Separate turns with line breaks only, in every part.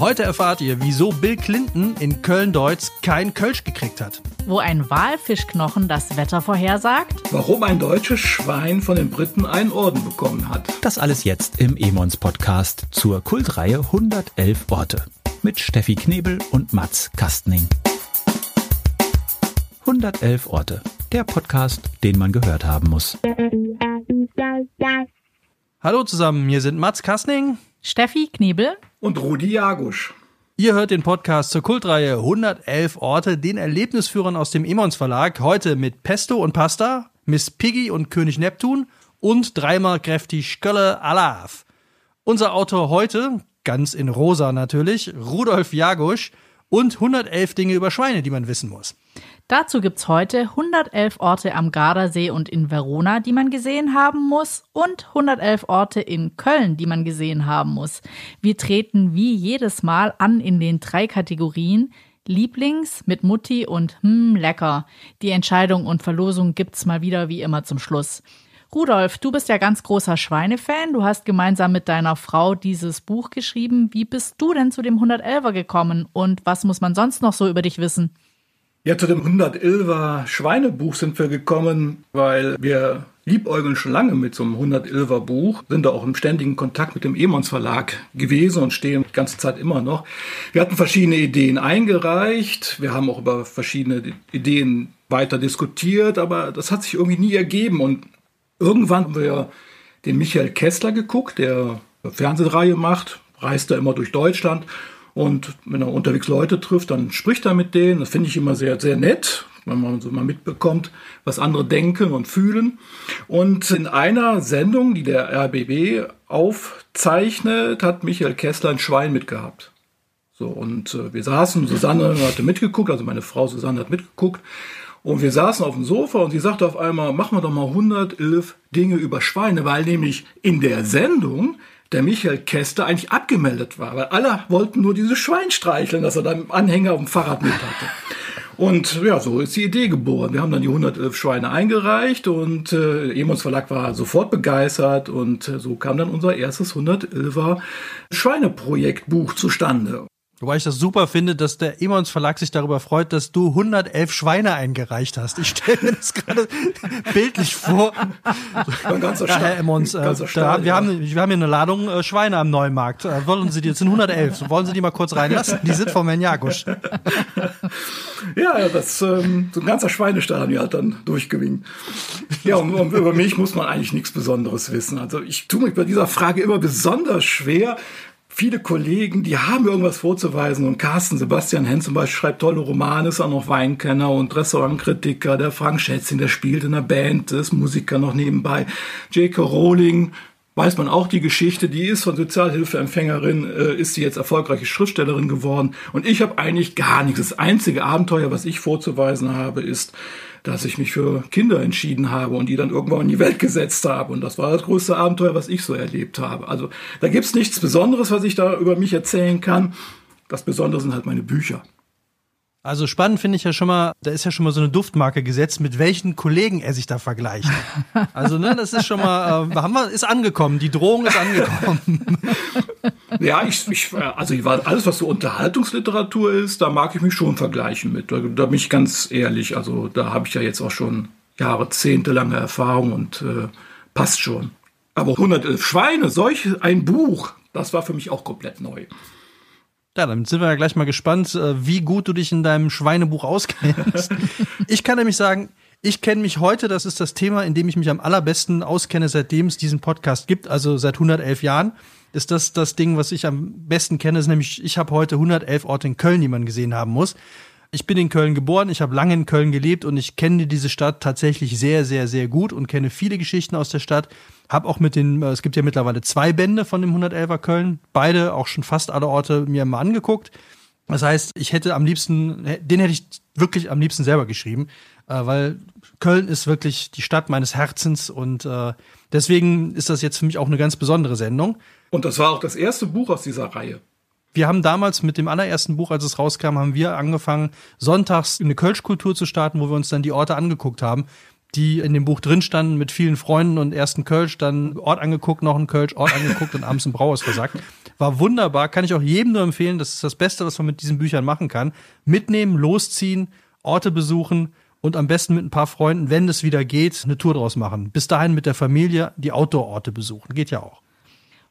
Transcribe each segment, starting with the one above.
Heute erfahrt ihr, wieso Bill Clinton in Köln-Deutz kein Kölsch gekriegt hat.
Wo ein Walfischknochen das Wetter vorhersagt.
Warum ein deutsches Schwein von den Briten einen Orden bekommen hat.
Das alles jetzt im Emons Podcast zur Kultreihe 111 Orte mit Steffi Knebel und Mats Kastning. 111 Orte, der Podcast, den man gehört haben muss.
Hallo zusammen, hier sind Mats Kastning,
Steffi Knebel
Und Rudi Jagusch.
Ihr hört den Podcast zur Kultreihe 111 Orte, den Erlebnisführern aus dem Emons Verlag. Heute mit Pesto und Pasta, Miss Piggy und König Neptun und dreimal kräftig Skölle Alaf. Unser Autor heute, ganz in rosa natürlich, Rudolf Jagusch und 111 Dinge über Schweine, die man wissen muss.
Dazu gibt's heute 111 Orte am Gardasee und in Verona, die man gesehen haben muss und 111 Orte in Köln, die man gesehen haben muss. Wir treten wie jedes Mal an in den drei Kategorien Lieblings mit Mutti und hm, lecker. Die Entscheidung und Verlosung gibt's mal wieder wie immer zum Schluss. Rudolf, du bist ja ganz großer Schweinefan. Du hast gemeinsam mit deiner Frau dieses Buch geschrieben. Wie bist du denn zu dem 111er gekommen und was muss man sonst noch so über dich wissen?
Ja, zu dem 111er Schweinebuch sind wir gekommen, weil wir liebäugeln schon lange mit so einem 111er Buch, sind da auch im ständigen Kontakt mit dem Emons Verlag gewesen und stehen die ganze Zeit immer noch. Wir hatten verschiedene Ideen eingereicht, wir haben auch über verschiedene Ideen weiter diskutiert, aber das hat sich irgendwie nie ergeben und irgendwann haben wir den Michael Kessler geguckt, der Fernsehreihe macht, reist da immer durch Deutschland und wenn er unterwegs Leute trifft, dann spricht er mit denen. Das finde ich immer sehr, sehr nett, wenn man so mal mitbekommt, was andere denken und fühlen. Und in einer Sendung, die der RBB aufzeichnet, hat Michael Kessler ein Schwein mitgehabt. So, und äh, wir saßen, Susanne hatte mitgeguckt, also meine Frau Susanne hat mitgeguckt. Und wir saßen auf dem Sofa und sie sagte auf einmal, machen wir doch mal 111 Dinge über Schweine, weil nämlich in der Sendung der Michael Kester eigentlich abgemeldet war, weil alle wollten nur dieses Schwein streicheln, das er dann im Anhänger auf dem Fahrrad mit hatte. Und ja, so ist die Idee geboren. Wir haben dann die 111 Schweine eingereicht und äh, Emons Verlag war sofort begeistert und äh, so kam dann unser erstes 111er Schweineprojektbuch zustande.
Wobei ich das super finde, dass der Emons Verlag sich darüber freut, dass du 111 Schweine eingereicht hast. Ich stelle mir das gerade bildlich vor.
Ganzer.
Herr äh, da, wir,
ja.
haben, wir haben hier eine Ladung äh, Schweine am Neumarkt. Äh, wollen Sie die, das sind 111. Wollen Sie die mal kurz reinlassen? Die sind vom Herrn Jagusch.
Ja, ja, das ähm, so ein ganzer Schweinestall hat dann durchgewinkt. Ja, und, und über mich muss man eigentlich nichts Besonderes wissen. Also ich tue mich bei dieser Frage immer besonders schwer. Viele Kollegen, die haben irgendwas vorzuweisen und Carsten Sebastian Henn zum Beispiel schreibt tolle Romane, ist auch noch Weinkenner und Restaurantkritiker. Der Frank Schätzing, der spielt in der Band, ist Musiker noch nebenbei. J.K. Rowling, weiß man auch die Geschichte, die ist von Sozialhilfeempfängerin, äh, ist sie jetzt erfolgreiche Schriftstellerin geworden. Und ich habe eigentlich gar nichts. Das einzige Abenteuer, was ich vorzuweisen habe, ist, dass ich mich für Kinder entschieden habe und die dann irgendwann in die Welt gesetzt habe. Und das war das größte Abenteuer, was ich so erlebt habe. Also da gibt's nichts Besonderes, was ich da über mich erzählen kann. Das Besondere sind halt meine Bücher.
Also spannend finde ich ja schon mal, da ist ja schon mal so eine Duftmarke gesetzt, mit welchen Kollegen er sich da vergleicht. Also, ne, das ist schon mal, äh, haben wir, ist angekommen. Die Drohung ist angekommen.
Ja, ich, ich also ich war alles, was so Unterhaltungsliteratur ist, da mag ich mich schon vergleichen mit. Da, da bin ich ganz ehrlich. Also da habe ich ja jetzt auch schon jahrzehntelange Erfahrung und äh, passt schon. Aber 111 Schweine, solch ein Buch, das war für mich auch komplett neu.
Ja, dann sind wir ja gleich mal gespannt, äh, wie gut du dich in deinem Schweinebuch auskennst. ich kann nämlich sagen, ich kenne mich heute, das ist das Thema, in dem ich mich am allerbesten auskenne, seitdem es diesen Podcast gibt, also seit 111 Jahren. Ist das das Ding, was ich am besten kenne, ist nämlich, ich habe heute 111 Orte in Köln, die man gesehen haben muss. Ich bin in Köln geboren, ich habe lange in Köln gelebt und ich kenne diese Stadt tatsächlich sehr, sehr, sehr gut und kenne viele Geschichten aus der Stadt. Hab auch mit den, äh, es gibt ja mittlerweile zwei Bände von dem 111er Köln, beide auch schon fast alle Orte mir mal angeguckt. Das heißt, ich hätte am liebsten, den hätte ich wirklich am liebsten selber geschrieben, äh, weil Köln ist wirklich die Stadt meines Herzens und äh, deswegen ist das jetzt für mich auch eine ganz besondere Sendung.
Und das war auch das erste Buch aus dieser Reihe.
Wir haben damals mit dem allerersten Buch, als es rauskam, haben wir angefangen, sonntags eine Kölschkultur zu starten, wo wir uns dann die Orte angeguckt haben. die in dem Buch drin standen mit vielen Freunden und ersten Kölsch, dann Ort angeguckt, noch ein Kölsch, Ort angeguckt und abends ein Brauhaus versagt. War wunderbar, kann ich auch jedem nur empfehlen. Das ist das Beste, was man mit diesen Büchern machen kann. Mitnehmen, losziehen, Orte besuchen und am besten mit ein paar Freunden, wenn es wieder geht, eine Tour draus machen. Bis dahin mit der Familie die Outdoor-Orte besuchen. Geht ja auch.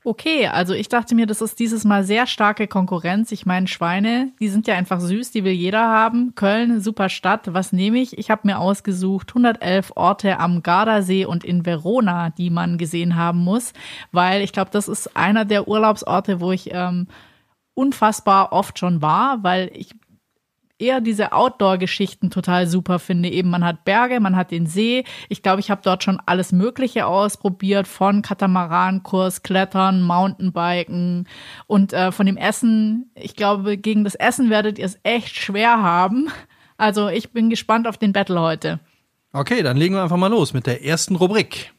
Okay, also ich dachte mir, das ist dieses Mal sehr starke Konkurrenz. Ich meine, Schweine, die sind ja einfach süß, die will jeder haben. Köln, super Stadt. Was nehme ich? Ich habe mir ausgesucht 111 Orte am Gardasee und in Verona, die man gesehen haben muss, weil ich glaube, das ist einer der Urlaubsorte, wo ich ähm, unfassbar oft schon war, weil ich eher diese Outdoor-Geschichten total super finde. Eben, man hat Berge, man hat den See. Ich glaube, ich habe dort schon alles Mögliche ausprobiert, von Katamarankurs, Klettern, Mountainbiken und äh, von dem Essen. Ich glaube, gegen das Essen werdet ihr es echt schwer haben. Also ich bin gespannt auf den Battle heute.
Okay, dann legen wir einfach mal los mit der ersten Rubrik.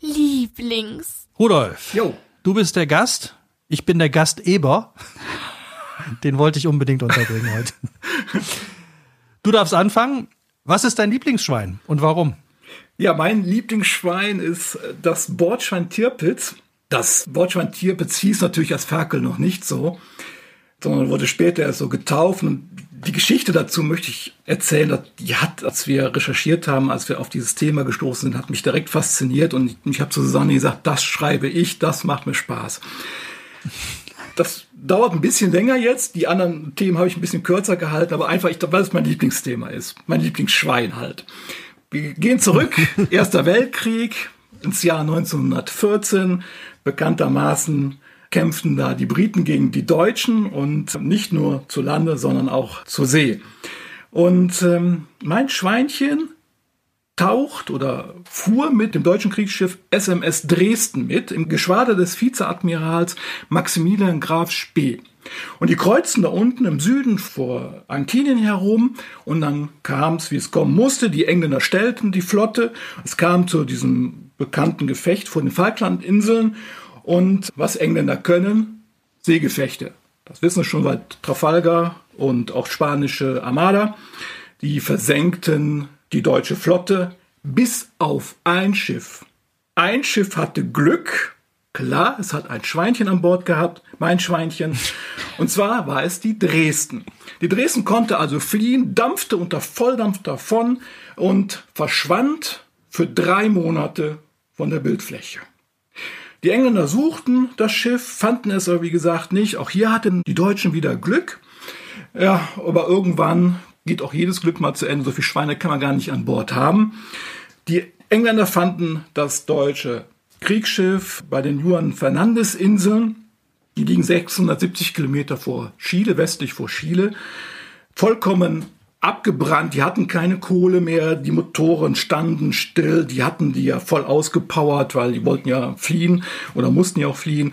Lieblings.
Rudolf,
Jo.
du bist der Gast, ich bin der Gasteber. Den wollte ich unbedingt unterbringen heute. Du darfst anfangen. Was ist dein Lieblingsschwein und warum?
Ja, mein Lieblingsschwein ist äh, das Bordschwein Tirpitz. Das Bordschwein Tirpitz hieß natürlich als Ferkel noch nicht so, sondern wurde später erst so getauft. Und die Geschichte dazu möchte ich erzählen. Die hat, als wir recherchiert haben, als wir auf dieses Thema gestoßen sind, hat mich direkt fasziniert. Und ich habe zu Susanne gesagt, das schreibe ich, das macht mir Spaß. Das dauert ein bisschen länger jetzt. Die anderen Themen habe ich ein bisschen kürzer gehalten, aber einfach, ich, weil es mein Lieblingsthema ist. Mein Lieblingsschwein halt. Wir gehen zurück, Erster Weltkrieg, ins Jahr 1914. Bekanntermaßen kämpften da die Briten gegen die Deutschen und nicht nur zu Lande, sondern auch zur See. Und ähm, mein Schweinchen taucht oder fuhr mit dem deutschen Kriegsschiff SMS Dresden mit im Geschwader des Vizeadmirals Maximilian Graf Spee. Und die kreuzten da unten im Süden vor Antinien herum und dann kam es, wie es kommen musste. Die Engländer stellten die Flotte. Es kam zu diesem bekannten Gefecht vor den Falklandinseln. Und was Engländer können, Seegefechte. Das wissen wir schon seit Trafalgar und auch spanische Armada. Die versenkten die deutsche Flotte bis auf ein Schiff. Ein Schiff hatte Glück. Klar, es hat ein Schweinchen an Bord gehabt, mein Schweinchen. Und zwar war es die Dresden. Die Dresden konnte also fliehen, dampfte unter Volldampf davon und verschwand für drei Monate von der Bildfläche. Die Engländer suchten das Schiff, fanden es aber wie gesagt nicht. Auch hier hatten die Deutschen wieder Glück. Ja, aber irgendwann geht auch jedes Glück mal zu Ende. So viele Schweine kann man gar nicht an Bord haben. Die Engländer fanden das deutsche Kriegsschiff bei den Juan Fernandes Inseln. Die liegen 670 Kilometer vor Chile, westlich vor Chile. Vollkommen abgebrannt, die hatten keine Kohle mehr, die Motoren standen still, die hatten die ja voll ausgepowert, weil die wollten ja fliehen oder mussten ja auch fliehen.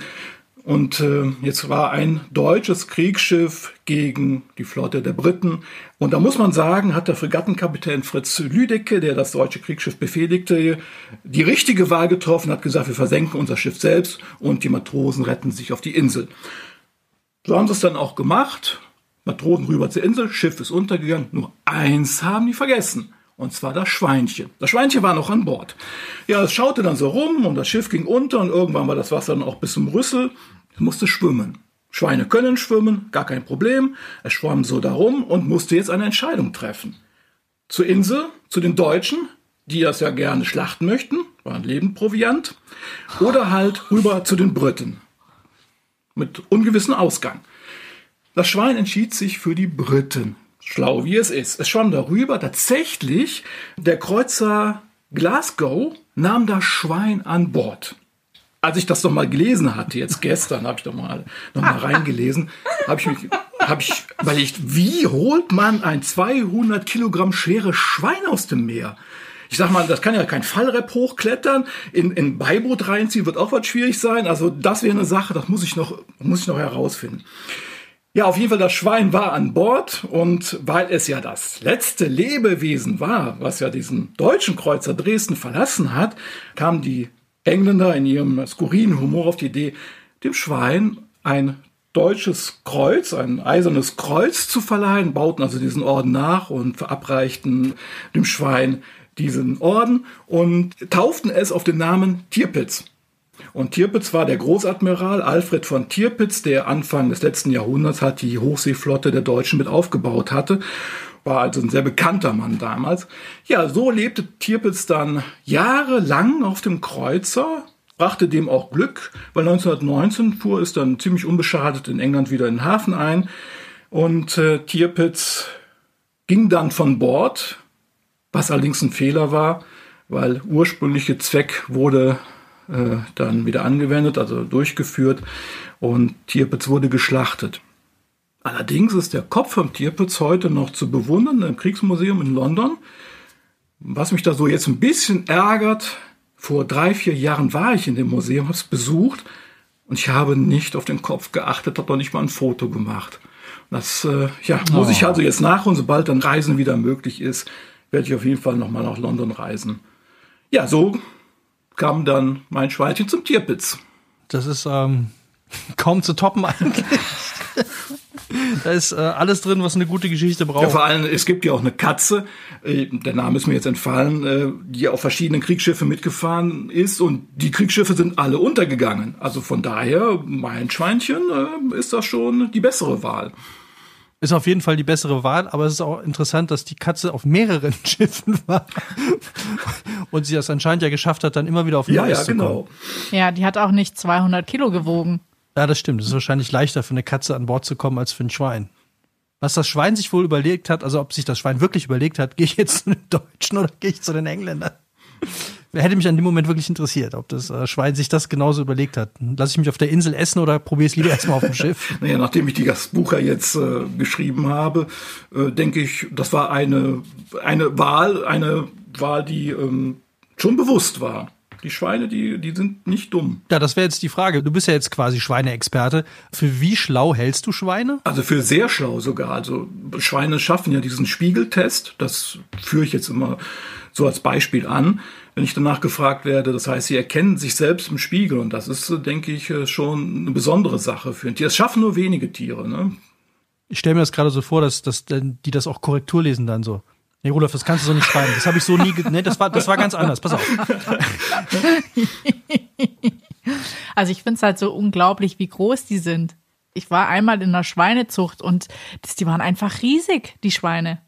Und äh, jetzt war ein deutsches Kriegsschiff gegen die Flotte der Briten. Und da muss man sagen, hat der Fregattenkapitän Fritz Lüdecke, der das deutsche Kriegsschiff befehligte, die richtige Wahl getroffen, hat gesagt, wir versenken unser Schiff selbst und die Matrosen retten sich auf die Insel. So haben sie es dann auch gemacht. Matrosen rüber zur Insel, Schiff ist untergegangen. Nur eins haben die vergessen. Und zwar das Schweinchen. Das Schweinchen war noch an Bord. Ja, es schaute dann so rum und das Schiff ging unter und irgendwann war das Wasser dann auch bis zum Rüssel. Musste schwimmen. Schweine können schwimmen, gar kein Problem. Es schwamm so darum und musste jetzt eine Entscheidung treffen. Zur Insel, zu den Deutschen, die das ja gerne schlachten möchten, waren Lebendproviant, oder halt rüber zu den Briten. Mit ungewissem Ausgang. Das Schwein entschied sich für die Briten schlau wie es ist. Es schwamm darüber. Tatsächlich, der Kreuzer Glasgow nahm das Schwein an Bord. Als ich das noch mal gelesen hatte, jetzt gestern, habe ich doch mal noch mal reingelesen, habe ich mich, habe ich, ich, wie holt man ein 200 Kilogramm schweres Schwein aus dem Meer? Ich sag mal, das kann ja kein Fallrep hochklettern, in, in Beiboot reinziehen wird auch was schwierig sein. Also das wäre eine Sache, das muss ich noch, muss ich noch herausfinden. Ja, auf jeden Fall, das Schwein war an Bord und weil es ja das letzte Lebewesen war, was ja diesen deutschen Kreuzer Dresden verlassen hat, kamen die Engländer in ihrem skurrilen Humor auf die Idee, dem Schwein ein deutsches Kreuz, ein eisernes Kreuz zu verleihen, bauten also diesen Orden nach und verabreichten dem Schwein diesen Orden und tauften es auf den Namen Tierpitz. Und Tirpitz war der Großadmiral Alfred von Tirpitz, der Anfang des letzten Jahrhunderts hat die Hochseeflotte der Deutschen mit aufgebaut hatte. War also ein sehr bekannter Mann damals. Ja, so lebte Tirpitz dann jahrelang auf dem Kreuzer, brachte dem auch Glück, weil 1919 fuhr es dann ziemlich unbeschadet in England wieder in den Hafen ein. Und äh, Tirpitz ging dann von Bord, was allerdings ein Fehler war, weil ursprüngliche Zweck wurde äh, dann wieder angewendet, also durchgeführt und Tierpitz wurde geschlachtet. Allerdings ist der Kopf vom Tierpitz heute noch zu bewundern im Kriegsmuseum in London. Was mich da so jetzt ein bisschen ärgert, vor drei, vier Jahren war ich in dem Museum, habe es besucht und ich habe nicht auf den Kopf geachtet, habe noch nicht mal ein Foto gemacht. Das äh, ja, muss oh. ich also jetzt nachholen, sobald dann Reisen wieder möglich ist, werde ich auf jeden Fall nochmal nach London reisen. Ja, so kam dann mein Schweinchen zum Tierpitz.
Das ist ähm, kaum zu toppen eigentlich. Da ist äh, alles drin, was eine gute Geschichte braucht. Ja,
vor allem, es gibt ja auch eine Katze, äh, der Name ist mir jetzt entfallen, äh, die auf verschiedenen Kriegsschiffen mitgefahren ist und die Kriegsschiffe sind alle untergegangen. Also von daher, mein Schweinchen äh, ist das schon die bessere Wahl.
Ist auf jeden Fall die bessere Wahl, aber es ist auch interessant, dass die Katze auf mehreren Schiffen war und sie das anscheinend ja geschafft hat, dann immer wieder auf
ja, Neues ja, zu genau.
Ja, die hat auch nicht 200 Kilo gewogen.
Ja, das stimmt. Es ist wahrscheinlich leichter für eine Katze an Bord zu kommen als für ein Schwein. Was das Schwein sich wohl überlegt hat, also ob sich das Schwein wirklich überlegt hat, gehe ich jetzt zu den Deutschen oder gehe ich zu den Engländern? hätte mich an dem Moment wirklich interessiert, ob das äh, Schwein sich das genauso überlegt hat. Lass ich mich auf der Insel essen oder probiere es lieber erstmal auf dem Schiff?
naja, nachdem ich die Gastbucher jetzt äh, geschrieben habe, äh, denke ich, das war eine, eine Wahl, eine Wahl, die ähm, schon bewusst war. Die Schweine, die, die sind nicht dumm.
Ja, das wäre jetzt die Frage. Du bist ja jetzt quasi Schweineexperte. Für wie schlau hältst du Schweine?
Also für sehr schlau sogar. Also Schweine schaffen ja diesen Spiegeltest. Das führe ich jetzt immer so als Beispiel an wenn ich danach gefragt werde. Das heißt, sie erkennen sich selbst im Spiegel und das ist, denke ich, äh, schon eine besondere Sache für ein Tier. Das schaffen nur wenige Tiere. Ne?
Ich stelle mir das gerade so vor, dass, dass die das auch Korrektur lesen dann so. Nee, Rudolf, das kannst du so nicht schreiben. Das habe ich so nie. Nee, das war, das war ganz anders. Pass auf.
Also ich finde es halt so unglaublich, wie groß die sind. Ich war einmal in einer Schweinezucht und das, die waren einfach riesig, die Schweine.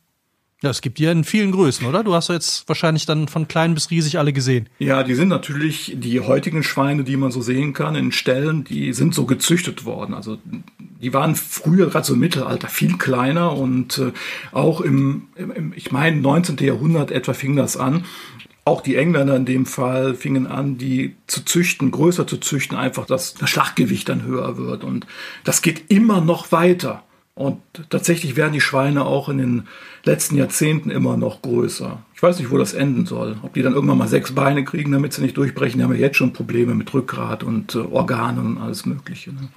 Ja, es gibt die ja in vielen Größen, oder? Du hast jetzt wahrscheinlich dann von klein bis riesig alle gesehen.
Ja, die sind natürlich die heutigen Schweine, die man so sehen kann in Ställen, die sind so gezüchtet worden. Also die waren früher, gerade so im Mittelalter, viel kleiner und äh, auch im, im, ich meine, 19. Jahrhundert etwa fing das an. Auch die Engländer in dem Fall fingen an, die zu züchten, größer zu züchten, einfach, dass das Schlachtgewicht dann höher wird. Und das geht immer noch weiter. Und tatsächlich werden die Schweine auch in den letzten Jahrzehnten immer noch größer. Ich weiß nicht, wo das enden soll. Ob die dann irgendwann mal sechs Beine kriegen, damit sie nicht durchbrechen. Die haben ja jetzt schon Probleme mit Rückgrat und äh, Organen und alles Mögliche. Ne?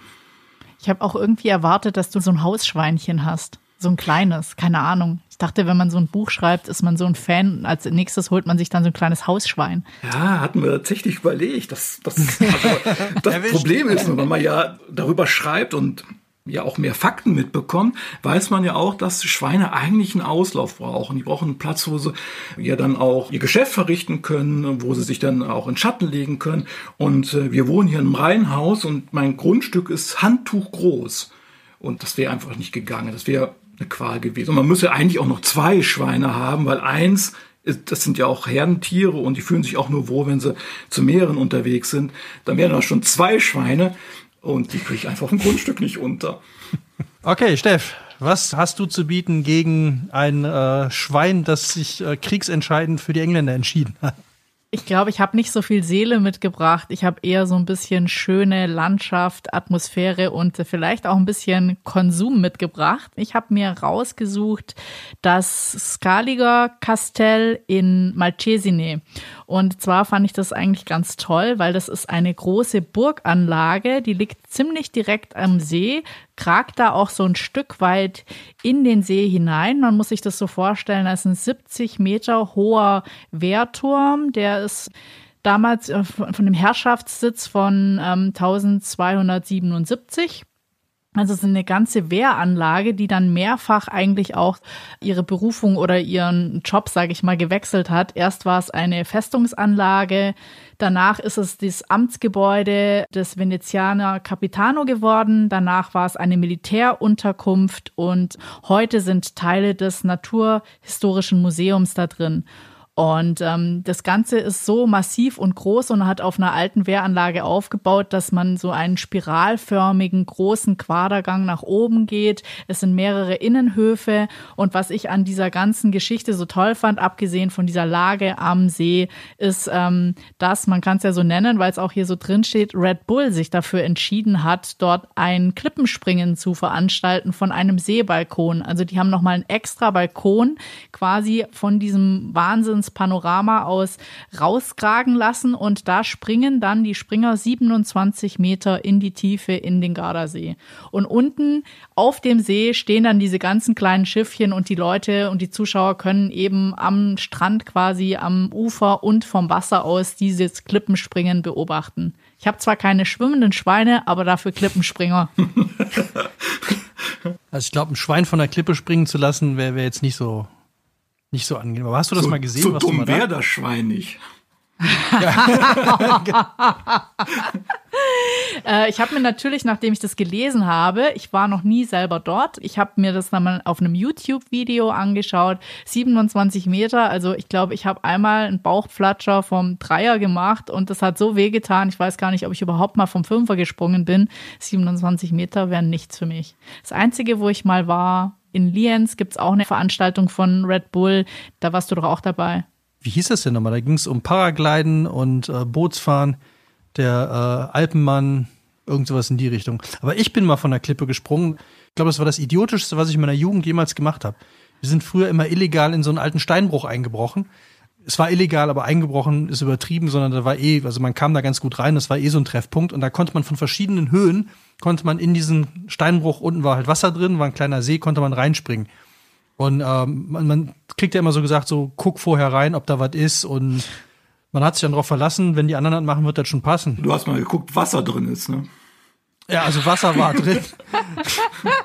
Ich habe auch irgendwie erwartet, dass du so ein Hausschweinchen hast. So ein kleines, keine Ahnung. Ich dachte, wenn man so ein Buch schreibt, ist man so ein Fan. Als nächstes holt man sich dann so ein kleines Hausschwein.
Ja, hatten wir tatsächlich überlegt. Das, das, also, das Problem ist, wenn man ja darüber schreibt und ja auch mehr Fakten mitbekommt, weiß man ja auch, dass Schweine eigentlich einen Auslauf brauchen. Die brauchen einen Platz, wo sie ja dann auch ihr Geschäft verrichten können, wo sie sich dann auch in Schatten legen können. Und äh, wir wohnen hier im Reihenhaus und mein Grundstück ist handtuchgroß. Und das wäre einfach nicht gegangen. Das wäre eine Qual gewesen. Und man müsste eigentlich auch noch zwei Schweine haben, weil eins das sind ja auch Herdentiere und die fühlen sich auch nur wohl, wenn sie zu mehreren unterwegs sind. Dann wären da schon zwei Schweine. Und die kriege ich einfach ein Grundstück nicht unter.
Okay, Steff, was hast du zu bieten gegen ein äh, Schwein, das sich äh, kriegsentscheidend für die Engländer entschieden hat?
Ich glaube, ich habe nicht so viel Seele mitgebracht. Ich habe eher so ein bisschen schöne Landschaft, Atmosphäre und vielleicht auch ein bisschen Konsum mitgebracht. Ich habe mir rausgesucht das Scaliger Kastell in Malcesine. Und zwar fand ich das eigentlich ganz toll, weil das ist eine große Burganlage, die liegt ziemlich direkt am See, kragt da auch so ein Stück weit in den See hinein. Man muss sich das so vorstellen, das ist ein 70 Meter hoher Wehrturm, der ist damals äh, von dem Herrschaftssitz von ähm, 1277 Also es ist eine ganze Wehranlage, die dann mehrfach eigentlich auch ihre Berufung oder ihren Job, sage ich mal, gewechselt hat. Erst war es eine Festungsanlage, danach ist es das Amtsgebäude des Venezianer Capitano geworden, danach war es eine Militärunterkunft und heute sind Teile des Naturhistorischen Museums da drin. Und ähm, das Ganze ist so massiv und groß und hat auf einer alten Wehranlage aufgebaut, dass man so einen spiralförmigen großen Quadergang nach oben geht. Es sind mehrere Innenhöfe. Und was ich an dieser ganzen Geschichte so toll fand, abgesehen von dieser Lage am See, ist, ähm, dass, man kann es ja so nennen, weil es auch hier so drin steht, Red Bull sich dafür entschieden hat, dort ein Klippenspringen zu veranstalten von einem Seebalkon. Also die haben nochmal einen extra Balkon quasi von diesem Wahnsinns Panorama aus rauskragen lassen und da springen dann die Springer 27 Meter in die Tiefe in den Gardasee. Und unten auf dem See stehen dann diese ganzen kleinen Schiffchen und die Leute und die Zuschauer können eben am Strand quasi am Ufer und vom Wasser aus dieses Klippenspringen beobachten. Ich habe zwar keine schwimmenden Schweine, aber dafür Klippenspringer.
Also ich glaube, ein Schwein von der Klippe springen zu lassen, wäre wär jetzt nicht so nicht so angenehm. Aber hast du das
so,
mal gesehen?
So dumm wäre das Schwein nicht.
äh, ich habe mir natürlich, nachdem ich das gelesen habe, ich war noch nie selber dort, ich habe mir das dann mal auf einem YouTube-Video angeschaut, 27 Meter, also ich glaube, ich habe einmal einen Bauchflatscher vom Dreier gemacht und das hat so wehgetan, ich weiß gar nicht, ob ich überhaupt mal vom Fünfer gesprungen bin. 27 Meter wären nichts für mich. Das Einzige, wo ich mal war, in Lienz gibt es auch eine Veranstaltung von Red Bull, da warst du doch auch dabei.
Wie hieß das denn nochmal? Da ging es um Paragliden und äh, Bootsfahren der äh, Alpenmann, irgend sowas in die Richtung. Aber ich bin mal von der Klippe gesprungen. Ich glaube, das war das Idiotischste, was ich in meiner Jugend jemals gemacht habe. Wir sind früher immer illegal in so einen alten Steinbruch eingebrochen. Es war illegal, aber eingebrochen ist übertrieben, sondern da war eh, also man kam da ganz gut rein, das war eh so ein Treffpunkt und da konnte man von verschiedenen Höhen, konnte man in diesen Steinbruch, unten war halt Wasser drin, war ein kleiner See, konnte man reinspringen. Und ähm, man, man kriegt ja immer so gesagt, so guck vorher rein, ob da was ist und man hat sich dann darauf verlassen, wenn die anderen das machen, wird das schon passen.
Du hast mal geguckt, Wasser drin ist, ne?
Ja, also Wasser war drin.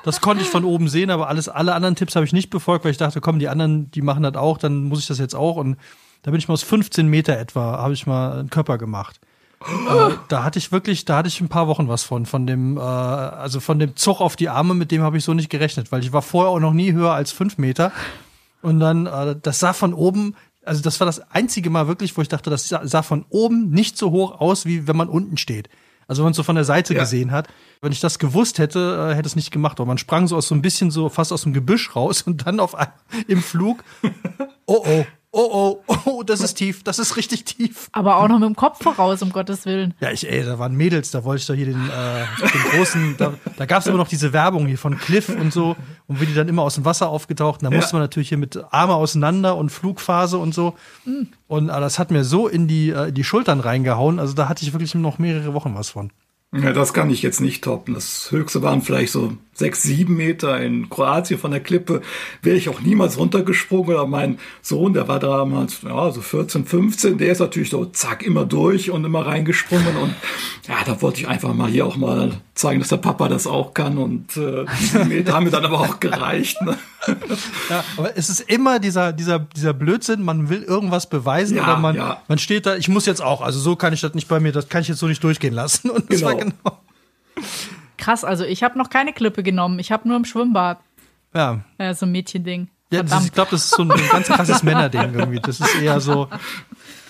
Das konnte ich von oben sehen, aber alles, alle anderen Tipps habe ich nicht befolgt, weil ich dachte, komm, die anderen, die machen das auch, dann muss ich das jetzt auch. Und da bin ich mal aus 15 Meter etwa, habe ich mal einen Körper gemacht. äh, da hatte ich wirklich, da hatte ich ein paar Wochen was von, von dem, äh, also von dem Zug auf die Arme, mit dem habe ich so nicht gerechnet, weil ich war vorher auch noch nie höher als fünf Meter. Und dann, äh, das sah von oben, also das war das einzige Mal wirklich, wo ich dachte, das sah von oben nicht so hoch aus, wie wenn man unten steht. Also wenn man es so von der Seite ja. gesehen hat. Wenn ich das gewusst hätte, äh, hätte es nicht gemacht. Aber man sprang so aus so ein bisschen so fast aus dem Gebüsch raus und dann auf im Flug. Oh oh oh, oh, oh, das ist tief, das ist richtig tief.
Aber auch noch mit dem Kopf voraus, um Gottes Willen.
Ja, ich, ey, da waren Mädels, da wollte ich doch hier den, äh, den großen, da, da gab es immer noch diese Werbung hier von Cliff und so, und wie die dann immer aus dem Wasser aufgetaucht, und da ja. musste man natürlich hier mit Arme auseinander und Flugphase und so. Mhm. Und äh, das hat mir so in die, äh, die Schultern reingehauen, also da hatte ich wirklich noch mehrere Wochen was von.
Ja, das kann ich jetzt nicht toppen. Das höchste waren vielleicht so sechs, sieben Meter in Kroatien von der Klippe. Wäre ich auch niemals runtergesprungen. Oder mein Sohn, der war damals ja, so 14, 15, der ist natürlich so zack immer durch und immer reingesprungen. Und ja, da wollte ich einfach mal hier auch mal zeigen, dass der Papa das auch kann. Und äh, die Meter haben mir dann aber auch gereicht. Ne?
Ja, aber es ist immer dieser, dieser, dieser Blödsinn, man will irgendwas beweisen ja, oder man, ja. man steht da, ich muss jetzt auch, also so kann ich das nicht bei mir, das kann ich jetzt so nicht durchgehen lassen. Und das genau. war genau.
Krass, also ich habe noch keine Klippe genommen, ich habe nur im Schwimmbad.
Ja.
Ja, so ein Mädchending.
Ja, ist, ich glaube, das ist so ein, ganz krasses Männerding irgendwie. Das ist eher so,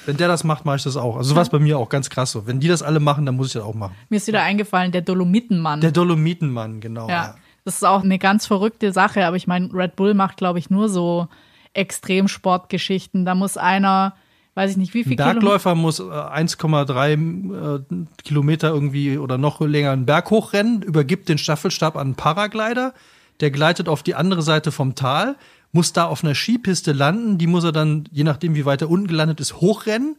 wenn der das macht, mache ich das auch. Also es bei mir auch ganz krass so. Wenn die das alle machen, dann muss ich das auch machen.
Mir ist wieder eingefallen, der Dolomitenmann.
Der Dolomitenmann, genau. Ja. ja.
Das ist auch eine ganz verrückte Sache, aber ich meine, Red Bull macht, glaube ich, nur so Extremsportgeschichten. Da muss einer, weiß ich nicht, wie viel
Ein Bergläufer muss 1,3 äh, Kilometer irgendwie oder noch länger einen Berg hochrennen, übergibt den Staffelstab an einen Paraglider, der gleitet auf die andere Seite vom Tal, muss da auf einer Skipiste landen, die muss er dann, je nachdem wie weit er unten gelandet ist, hochrennen.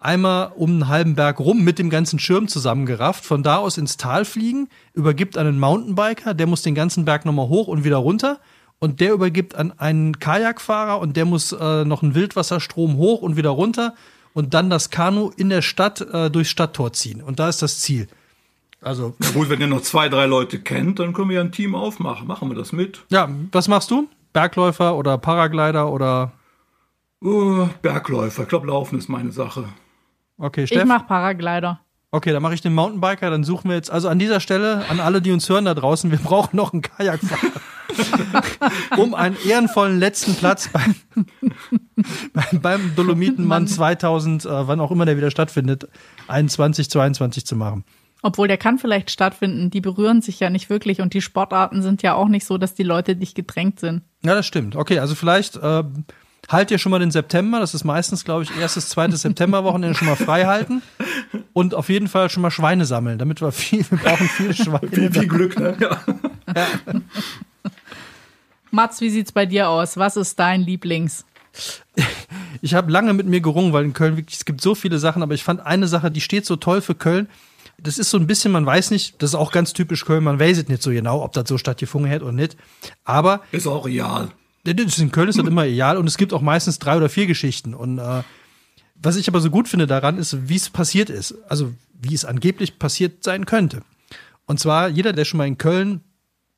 Einmal um einen halben Berg rum mit dem ganzen Schirm zusammengerafft, von da aus ins Tal fliegen, übergibt an einen Mountainbiker, der muss den ganzen Berg nochmal hoch und wieder runter und der übergibt an einen Kajakfahrer und der muss äh, noch einen Wildwasserstrom hoch und wieder runter und dann das Kanu in der Stadt äh, durchs Stadttor ziehen und da ist das Ziel. Also,
Na gut, wenn ihr noch zwei, drei Leute kennt, dann können wir ja ein Team aufmachen. Machen wir das mit?
ja, was machst du? Bergläufer oder Paraglider oder
Uh, Bergläufer. Ich glaube, Laufen ist meine Sache.
okay,
Ich
Steff?
mach Paraglider.
Okay, dann mache ich den Mountainbiker, dann suchen wir jetzt, also an dieser Stelle, an alle, die uns hören da draußen, wir brauchen noch einen Kajakfahrer. Um einen ehrenvollen letzten Platz beim, beim, beim Dolomitenmann 2000, äh, wann auch immer der wieder stattfindet, 21, 22 zu machen.
Obwohl der kann vielleicht stattfinden. Die berühren sich ja nicht wirklich und die Sportarten sind ja auch nicht so, dass die Leute dich gedrängt sind.
Ja, das stimmt. Okay, also vielleicht äh, halt ihr schon mal den September, das ist meistens, glaube ich, erstes, zweites Septemberwochenende schon mal frei halten und auf jeden Fall schon mal Schweine sammeln, damit wir viel, wir brauchen viele Schweine.
Viel, viel Glück, ne? Ja.
Mats, wie sieht's bei dir aus? Was ist dein Lieblings?
Ich habe lange mit mir gerungen, weil in Köln wirklich, es gibt so viele Sachen, aber ich fand eine Sache, die steht so toll für Köln. Das ist so ein bisschen, man weiß nicht, das ist auch ganz typisch Köln, man weiß es nicht so genau, ob das so stattgefunden hätte oder nicht. Aber
Ist auch real.
In Köln ist das immer egal und es gibt auch meistens drei oder vier Geschichten. Und äh, was ich aber so gut finde daran ist, wie es passiert ist. Also wie es angeblich passiert sein könnte. Und zwar, jeder, der schon mal in Köln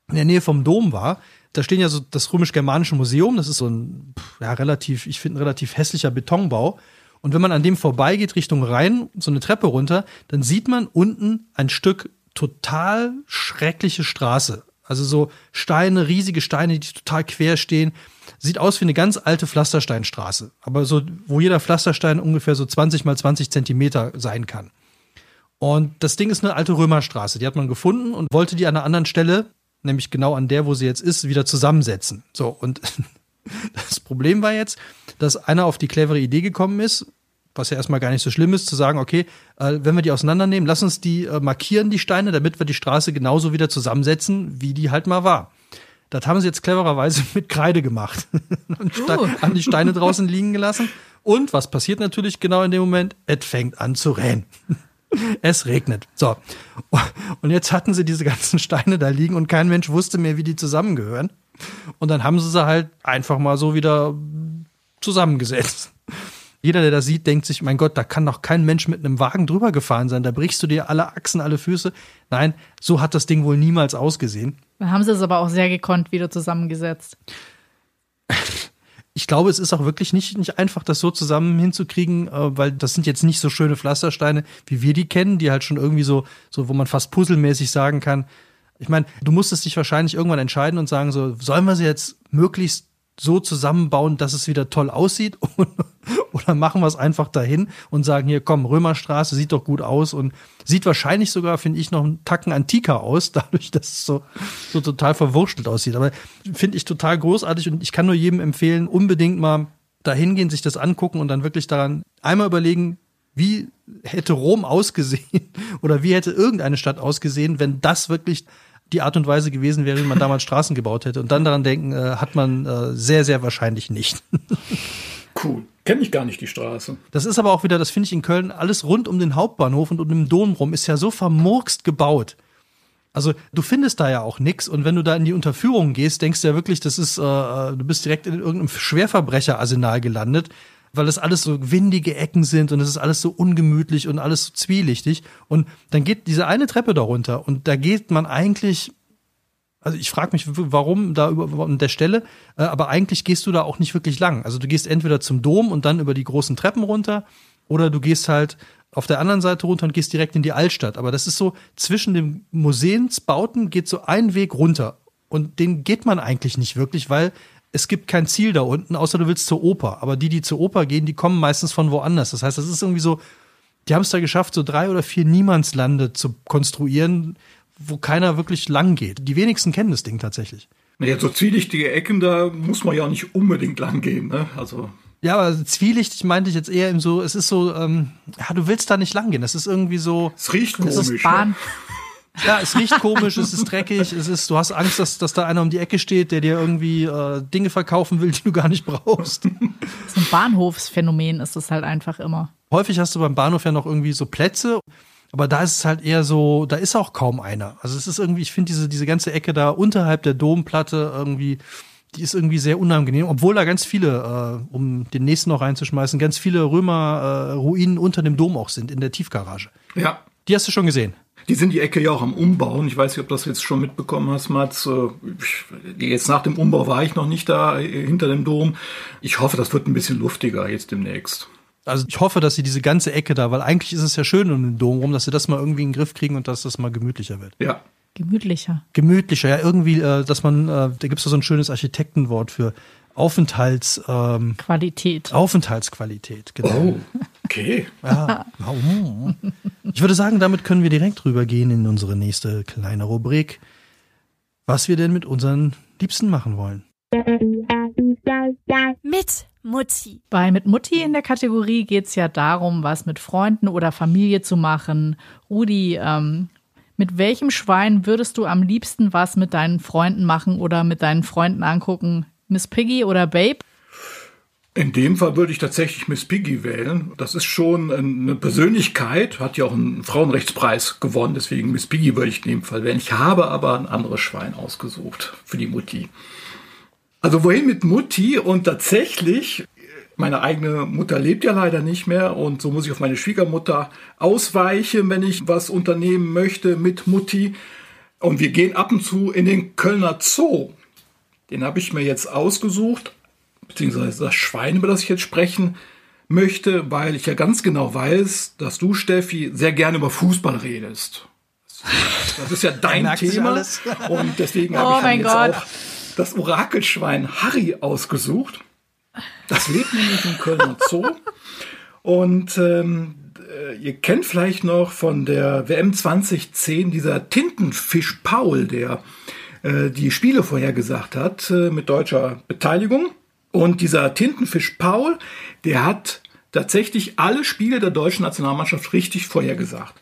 in der Nähe vom Dom war, da stehen ja so das römisch-germanische Museum, das ist so ein ja, relativ, ich finde, ein relativ hässlicher Betonbau. Und wenn man an dem vorbeigeht, Richtung Rhein, so eine Treppe runter, dann sieht man unten ein Stück total schreckliche Straße. Also so Steine, riesige Steine, die total quer stehen. Sieht aus wie eine ganz alte Pflastersteinstraße. Aber so, wo jeder Pflasterstein ungefähr so 20 mal 20 Zentimeter sein kann. Und das Ding ist eine alte Römerstraße. Die hat man gefunden und wollte die an einer anderen Stelle, nämlich genau an der, wo sie jetzt ist, wieder zusammensetzen. So, und das Problem war jetzt, dass einer auf die clevere Idee gekommen ist, was ja erstmal gar nicht so schlimm ist, zu sagen, okay, äh, wenn wir die auseinandernehmen, lass uns die äh, markieren, die Steine, damit wir die Straße genauso wieder zusammensetzen, wie die halt mal war. Das haben sie jetzt clevererweise mit Kreide gemacht. Und
Uh.
haben die Steine draußen liegen gelassen. Und was passiert natürlich genau in dem Moment? Es fängt an zu rennen. Es regnet. So. Und jetzt hatten sie diese ganzen Steine da liegen und kein Mensch wusste mehr, wie die zusammengehören. Und dann haben sie sie halt einfach mal so wieder zusammengesetzt. Jeder, der das sieht, denkt sich, mein Gott, da kann doch kein Mensch mit einem Wagen drüber gefahren sein. Da brichst du dir alle Achsen, alle Füße. Nein, so hat das Ding wohl niemals ausgesehen.
Dann haben sie es aber auch sehr gekonnt wieder zusammengesetzt.
Ich glaube, es ist auch wirklich nicht, nicht einfach, das so zusammen hinzukriegen, äh, weil das sind jetzt nicht so schöne Pflastersteine, wie wir die kennen, die halt schon irgendwie so, so wo man fast puzzelmäßig sagen kann. Ich meine, du musstest dich wahrscheinlich irgendwann entscheiden und sagen so, sollen wir sie jetzt möglichst so zusammenbauen, dass es wieder toll aussieht? Oder machen wir es einfach dahin und sagen, hier, komm, Römerstraße sieht doch gut aus und sieht wahrscheinlich sogar, finde ich, noch einen Tacken antiker aus, dadurch, dass es so, so total verwurstelt aussieht. Aber finde ich total großartig und ich kann nur jedem empfehlen, unbedingt mal dahin gehen, sich das angucken und dann wirklich daran einmal überlegen, wie hätte Rom ausgesehen oder wie hätte irgendeine Stadt ausgesehen, wenn das wirklich die Art und Weise gewesen wäre, wie man damals Straßen gebaut hätte. Und dann daran denken, äh, hat man äh, sehr, sehr wahrscheinlich nicht.
Cool. Kenne ich gar nicht die Straße.
Das ist aber auch wieder, das finde ich in Köln, alles rund um den Hauptbahnhof und um den Dom rum ist ja so vermurkst gebaut. Also du findest da ja auch nix und wenn du da in die Unterführung gehst, denkst du ja wirklich, das ist, äh, du bist direkt in irgendeinem Schwerverbrecherarsenal gelandet, weil das alles so windige Ecken sind und es ist alles so ungemütlich und alles so zwielichtig. Und dann geht diese eine Treppe da runter und da geht man eigentlich also ich frage mich, warum da über an der Stelle, äh, aber eigentlich gehst du da auch nicht wirklich lang. Also du gehst entweder zum Dom und dann über die großen Treppen runter oder du gehst halt auf der anderen Seite runter und gehst direkt in die Altstadt. Aber das ist so, zwischen den Museumsbauten geht so ein Weg runter. Und den geht man eigentlich nicht wirklich, weil es gibt kein Ziel da unten, außer du willst zur Oper. Aber die, die zur Oper gehen, die kommen meistens von woanders. Das heißt, das ist irgendwie so, die haben es da geschafft, so drei oder vier Niemandslande zu konstruieren, wo keiner wirklich lang geht. Die wenigsten kennen das Ding tatsächlich.
Naja, so zwielichtige Ecken, da muss man ja nicht unbedingt lang gehen. Ne? Also
Ja, aber zwielichtig meinte ich jetzt eher im so, es ist so, ähm, ja, du willst da nicht lang gehen. Es ist irgendwie so,
es riecht
Das
komisch.
ist Bahn.
ja, es riecht komisch, es ist dreckig, es ist, du hast Angst, dass, dass da einer um die Ecke steht, der dir irgendwie äh, Dinge verkaufen will, die du gar nicht brauchst.
So ein Bahnhofsphänomen ist es halt einfach immer.
Häufig hast du beim Bahnhof ja noch irgendwie so Plätze, aber da ist es halt eher so, da ist auch kaum einer. Also es ist irgendwie, ich finde diese, diese ganze Ecke da unterhalb der Domplatte irgendwie, die ist irgendwie sehr unangenehm, obwohl da ganz viele, äh, um den nächsten noch reinzuschmeißen, ganz viele Römer-Ruinen unter dem Dom auch sind, in der Tiefgarage.
Ja.
Die hast du schon gesehen.
Die sind die Ecke ja auch am Umbauen. Ich weiß nicht, ob du das jetzt schon mitbekommen hast, Mats. Äh, jetzt nach dem Umbau war ich noch nicht da äh, hinter dem Dom. Ich hoffe, das wird ein bisschen luftiger jetzt demnächst.
Also ich hoffe, dass sie diese ganze Ecke da, weil eigentlich ist es ja schön um den Dom rum, dass sie das mal irgendwie in den Griff kriegen und dass das mal gemütlicher wird.
Ja.
Gemütlicher.
Gemütlicher, ja, irgendwie, äh, dass man, da gibt es so ein schönes Architektenwort für Aufenthalts, ähm,
Qualität.
Aufenthaltsqualität, genau.
Oh, okay.
Ja. Ich würde sagen, damit können wir direkt rübergehen in unsere nächste kleine Rubrik, was wir denn mit unseren Liebsten machen wollen.
Mit Mutti.
Bei Mit Mutti in der Kategorie geht es ja darum, was mit Freunden oder Familie zu machen. Rudi, ähm, mit welchem Schwein würdest du am liebsten was mit deinen Freunden machen oder mit deinen Freunden angucken? Miss Piggy oder Babe?
In dem Fall würde ich tatsächlich Miss Piggy wählen. Das ist schon eine Persönlichkeit, hat ja auch einen Frauenrechtspreis gewonnen, deswegen Miss Piggy würde ich in dem Fall wählen. Ich habe aber ein anderes Schwein ausgesucht für die Mutti. Also wohin mit Mutti und tatsächlich, meine eigene Mutter lebt ja leider nicht mehr und so muss ich auf meine Schwiegermutter ausweichen, wenn ich was unternehmen möchte mit Mutti. Und wir gehen ab und zu in den Kölner Zoo. Den habe ich mir jetzt ausgesucht, beziehungsweise das Schwein, über das ich jetzt sprechen möchte, weil ich ja ganz genau weiß, dass du, Steffi, sehr gerne über Fußball redest. Das ist ja dein Thema. Und deswegen habe
Oh
ich
mein
dann jetzt
Gott.
auch das Orakelschwein Harry ausgesucht. Das lebt nämlich im Kölner Zoo. Und ähm, äh, ihr kennt vielleicht noch von der WM 2010 dieser Tintenfisch Paul, der äh, die Spiele vorhergesagt hat äh, mit deutscher Beteiligung. Und dieser Tintenfisch Paul, der hat tatsächlich alle Spiele der deutschen Nationalmannschaft richtig vorhergesagt.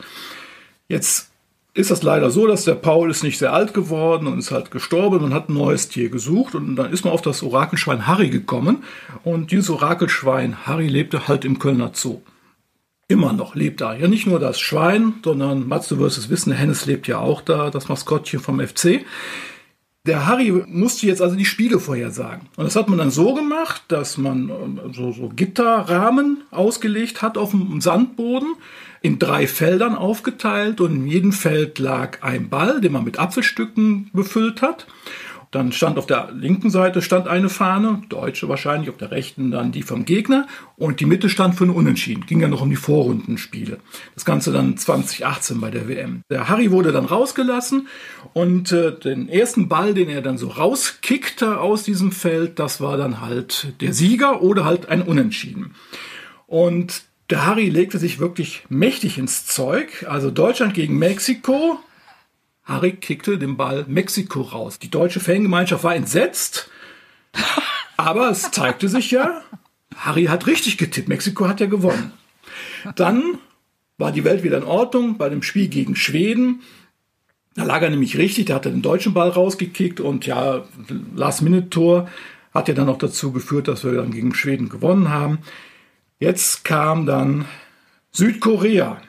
Jetzt ist das leider so, dass der Paul ist nicht sehr alt geworden und ist halt gestorben und hat ein neues Tier gesucht und dann ist man auf das Orakelschwein Harry gekommen und dieses Orakelschwein Harry lebte halt im Kölner Zoo. Immer noch lebt da. Ja, nicht nur das Schwein, sondern Mats, du wirst es wissen, Hennes lebt ja auch da, das Maskottchen vom FC. Der Harry musste jetzt also die Spiele vorhersagen. Und das hat man dann so gemacht, dass man ähm, so, so Gitterrahmen ausgelegt hat auf dem Sandboden, in drei Feldern aufgeteilt und in jedem Feld lag ein Ball, den man mit Apfelstücken befüllt hat. Dann stand auf der linken Seite stand eine Fahne, deutsche wahrscheinlich, auf der rechten dann die vom Gegner und die Mitte stand für ein Unentschieden. Ging ja noch um die Vorrundenspiele. Das Ganze dann 2018 bei der WM. Der Harry wurde dann rausgelassen und äh, den ersten Ball, den er dann so rauskickte aus diesem Feld, das war dann halt der Sieger oder halt ein Unentschieden. Und der Harry legte sich wirklich mächtig ins Zeug. Also Deutschland gegen Mexiko. Harry kickte den Ball Mexiko raus. Die deutsche Fangemeinschaft war entsetzt. Aber es zeigte sich ja, Harry hat richtig getippt. Mexiko hat ja gewonnen. Dann war die Welt wieder in Ordnung bei dem Spiel gegen Schweden. Da lag er nämlich richtig, da hat er den deutschen Ball rausgekickt und ja, Last-Minute-Tor hat ja dann auch dazu geführt, dass wir dann gegen Schweden gewonnen haben. Jetzt kam dann Südkorea.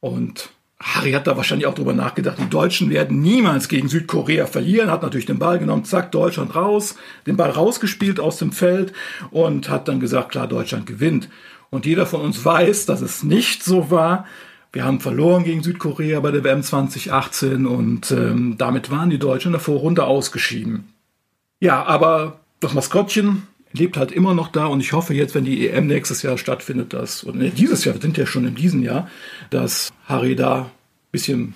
Und Harry hat da wahrscheinlich auch drüber nachgedacht, die Deutschen werden niemals gegen Südkorea verlieren, hat natürlich den Ball genommen, zack, Deutschland raus, den Ball rausgespielt aus dem Feld und hat dann gesagt, klar, Deutschland gewinnt. Und jeder von uns weiß, dass es nicht so war. Wir haben verloren gegen Südkorea bei der WM 2018 und ähm, damit waren die Deutschen in der Vorrunde ausgeschieden. Ja, aber das Maskottchen lebt halt immer noch da und ich hoffe jetzt, wenn die EM nächstes Jahr stattfindet, dass, oder nee, dieses Jahr, wir sind ja schon in diesem Jahr, dass Harry da ein bisschen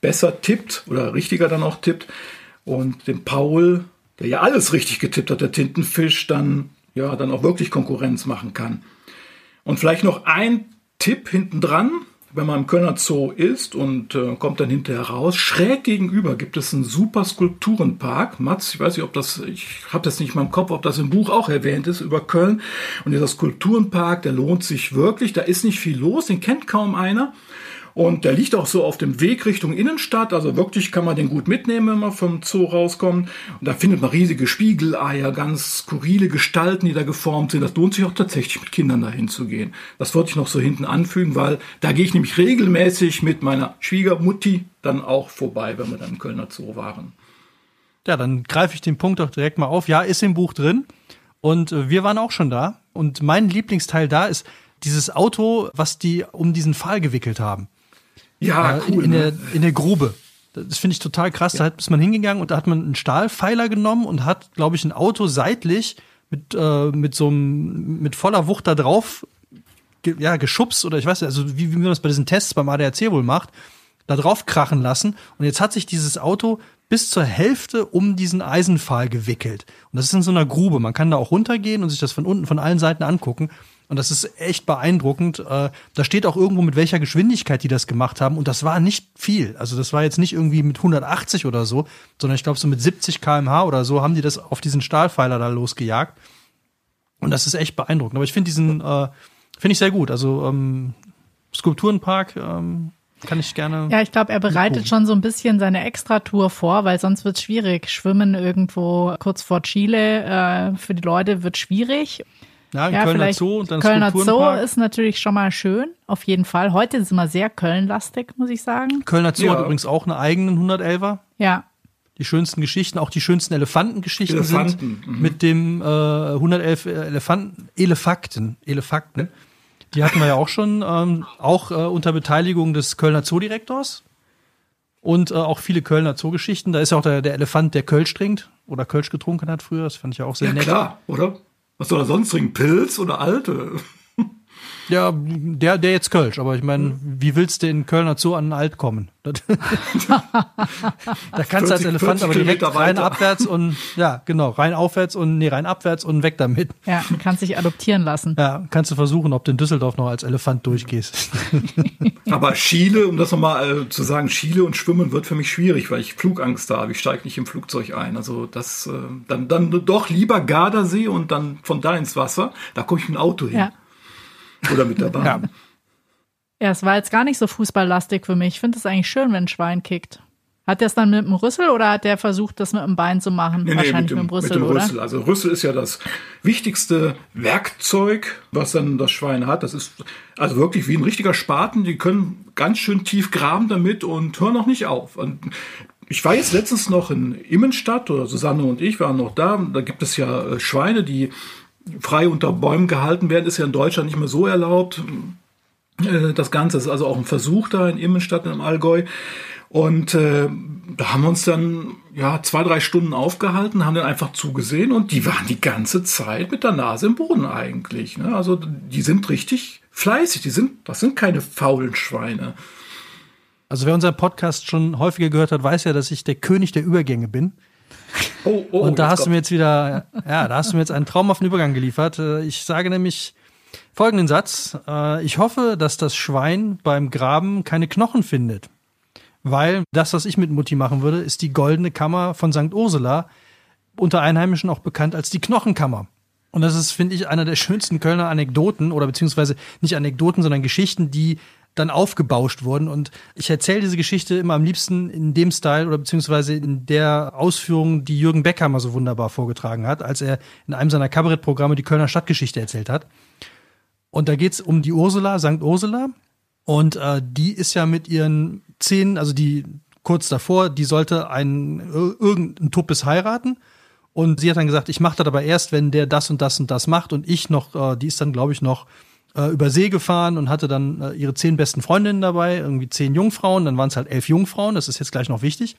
besser tippt oder richtiger dann auch tippt und dem Paul, der ja alles richtig getippt hat, der Tintenfisch, dann ja dann auch wirklich Konkurrenz machen kann. Und vielleicht noch ein Tipp hinten dran, wenn man im Kölner Zoo ist und äh, kommt dann hinterher raus. Schräg gegenüber gibt es einen super Skulpturenpark. Mats, ich weiß nicht, ob das, ich habe das nicht in meinem Kopf, ob das im Buch auch erwähnt ist über Köln. Und dieser Skulpturenpark, der lohnt sich wirklich. Da ist nicht viel los, den kennt kaum einer. Und der liegt auch so auf dem Weg Richtung Innenstadt. Also wirklich kann man den gut mitnehmen, wenn man vom Zoo rauskommt. Und da findet man riesige Spiegeleier, ganz skurrile Gestalten, die da geformt sind. Das lohnt sich auch tatsächlich mit Kindern dahin zu gehen. Das wollte ich noch so hinten anfügen, weil da gehe ich nämlich regelmäßig mit meiner Schwiegermutti dann auch vorbei, wenn wir dann im Kölner Zoo waren.
Ja, dann greife ich den Punkt doch direkt mal auf. Ja, ist im Buch drin. Und äh, wir waren auch schon da. Und mein Lieblingsteil da ist dieses Auto, was die um diesen Pfahl gewickelt haben.
Ja,
äh,
cool.
In,
ne?
der, in der Grube. Das finde ich total krass. Da hat, ist man hingegangen und da hat man einen Stahlpfeiler genommen und hat, glaube ich, ein Auto seitlich mit, äh, mit so einem, mit voller Wucht da drauf ge, ja, geschubst oder ich weiß nicht, also wie, wie man das bei diesen Tests beim ADAC wohl macht, da drauf krachen lassen. Und jetzt hat sich dieses Auto bis zur Hälfte um diesen Eisenpfahl gewickelt. Und das ist in so einer Grube. Man kann da auch runtergehen und sich das von unten, von allen Seiten angucken. Und das ist echt beeindruckend. Äh, da steht auch irgendwo, mit welcher Geschwindigkeit die das gemacht haben. Und das war nicht viel. Also das war jetzt nicht irgendwie mit 180 oder so, sondern ich glaube so mit 70 kmh oder so haben die das auf diesen Stahlpfeiler da losgejagt. Und das ist echt beeindruckend. Aber ich finde diesen, äh, finde ich sehr gut. Also ähm, Skulpturenpark ähm, kann ich gerne.
Ja, ich glaube, er bereitet
Gucken.
schon so ein bisschen seine Extratour vor, weil sonst wird es schwierig. Schwimmen irgendwo kurz vor Chile äh, für die Leute wird schwierig.
Ja,
Ja,
Kölner
vielleicht
Zoo und dann
Kölner Zoo ist natürlich schon mal schön, auf jeden Fall. Heute ist immer sehr Köln-lastig, muss ich sagen.
Kölner Zoo
Ja.
hat übrigens auch einen eigenen 111er.
Ja,
Die schönsten Geschichten, auch die schönsten Elefantengeschichten
Elefanten,
sind mit dem äh, 111 Elefanten, Elefakten, Elefakten. Die hatten wir ja auch schon, ähm, auch äh, unter Beteiligung des Kölner Zoodirektors und äh, auch viele Kölner Zoogeschichten. Da ist ja auch der, der Elefant, der Kölsch trinkt oder Kölsch getrunken hat früher. Das fand ich ja auch sehr
ja,
nett.
klar, oder? Was soll er sonst trinken? Pilz oder Alte?
Ja, der, der jetzt Kölsch, aber ich meine, wie willst du in Kölner Zoo an den Alt kommen? Da kannst du als
40
Elefant aber direkt rein abwärts und ja, genau, rein aufwärts und nee, rein abwärts und weg damit.
ja, kannst dich adoptieren lassen.
Ja, kannst du versuchen, ob du in Düsseldorf noch als Elefant durchgehst.
Aber Chile, um das nochmal äh, zu sagen, Chile und Schwimmen wird für mich schwierig, weil ich Flugangst habe. Ich steige nicht im Flugzeug ein. Also das, äh, dann, dann doch lieber Gardasee und dann von da ins Wasser. Da komme ich mit dem Auto hin.
Ja.
Oder mit der Bahn.
Ja.
Ja, es war jetzt gar nicht so fußballlastig für mich. Ich finde es eigentlich schön, wenn ein Schwein kickt. Hat der es dann mit dem Rüssel oder hat der versucht, das mit dem Bein zu machen?
Nee, nee,
Wahrscheinlich
mit dem,
mit dem Rüssel,
mit dem
oder?
Rüssel. Also Rüssel ist ja das wichtigste Werkzeug, was dann das Schwein hat. Das ist also wirklich wie ein richtiger Spaten. Die können ganz schön tief graben damit und hören noch nicht auf. Und ich war jetzt letztens noch in Immenstadt, oder Susanne und ich waren noch da. Da gibt es ja äh, Schweine, die frei unter Bäumen gehalten werden. Ist ja in Deutschland nicht mehr so erlaubt. Äh, Das Ganze ist also auch ein Versuch da in Immenstadt im Allgäu. Und äh, da haben wir uns dann ja zwei, drei Stunden aufgehalten, haben dann einfach zugesehen und die waren die ganze Zeit mit der Nase im Boden eigentlich. Ne? Also die sind richtig fleißig, die sind, das sind keine faulen Schweine.
Also wer unseren Podcast schon häufiger gehört hat, weiß ja, dass ich der König der Übergänge bin.
Oh, oh,
Und da hast du
kommt-
mir jetzt wieder, ja, da hast du mir jetzt einen traumhaften Übergang geliefert. Äh, Ich sage nämlich folgenden Satz. Äh, Ich hoffe, dass das Schwein beim Graben keine Knochen findet. Weil das, was ich mit Mutti machen würde, ist die goldene Kammer von St. Ursula, unter Einheimischen auch bekannt als die Knochenkammer. Und das ist, finde ich, einer der schönsten Kölner Anekdoten oder beziehungsweise nicht Anekdoten, sondern Geschichten, die dann aufgebauscht wurden. Und ich erzähle diese Geschichte immer am liebsten in dem Style oder beziehungsweise in der Ausführung, die Jürgen Becker mal so wunderbar vorgetragen hat, als er in einem seiner Kabarettprogramme die Kölner Stadtgeschichte erzählt hat. Und da geht's um die Ursula, St. Ursula. Und äh, die ist ja mit ihren zehn, also die kurz davor, die sollte einen ir- irgendeinen Tuppes heiraten. Und sie hat dann gesagt, ich mache das aber erst, wenn der das und das und das macht. Und ich noch, äh, die ist dann, glaube ich, noch äh, über See gefahren und hatte dann äh, ihre zehn besten Freundinnen dabei, irgendwie zehn Jungfrauen, dann waren es halt elf Jungfrauen, das ist jetzt gleich noch wichtig.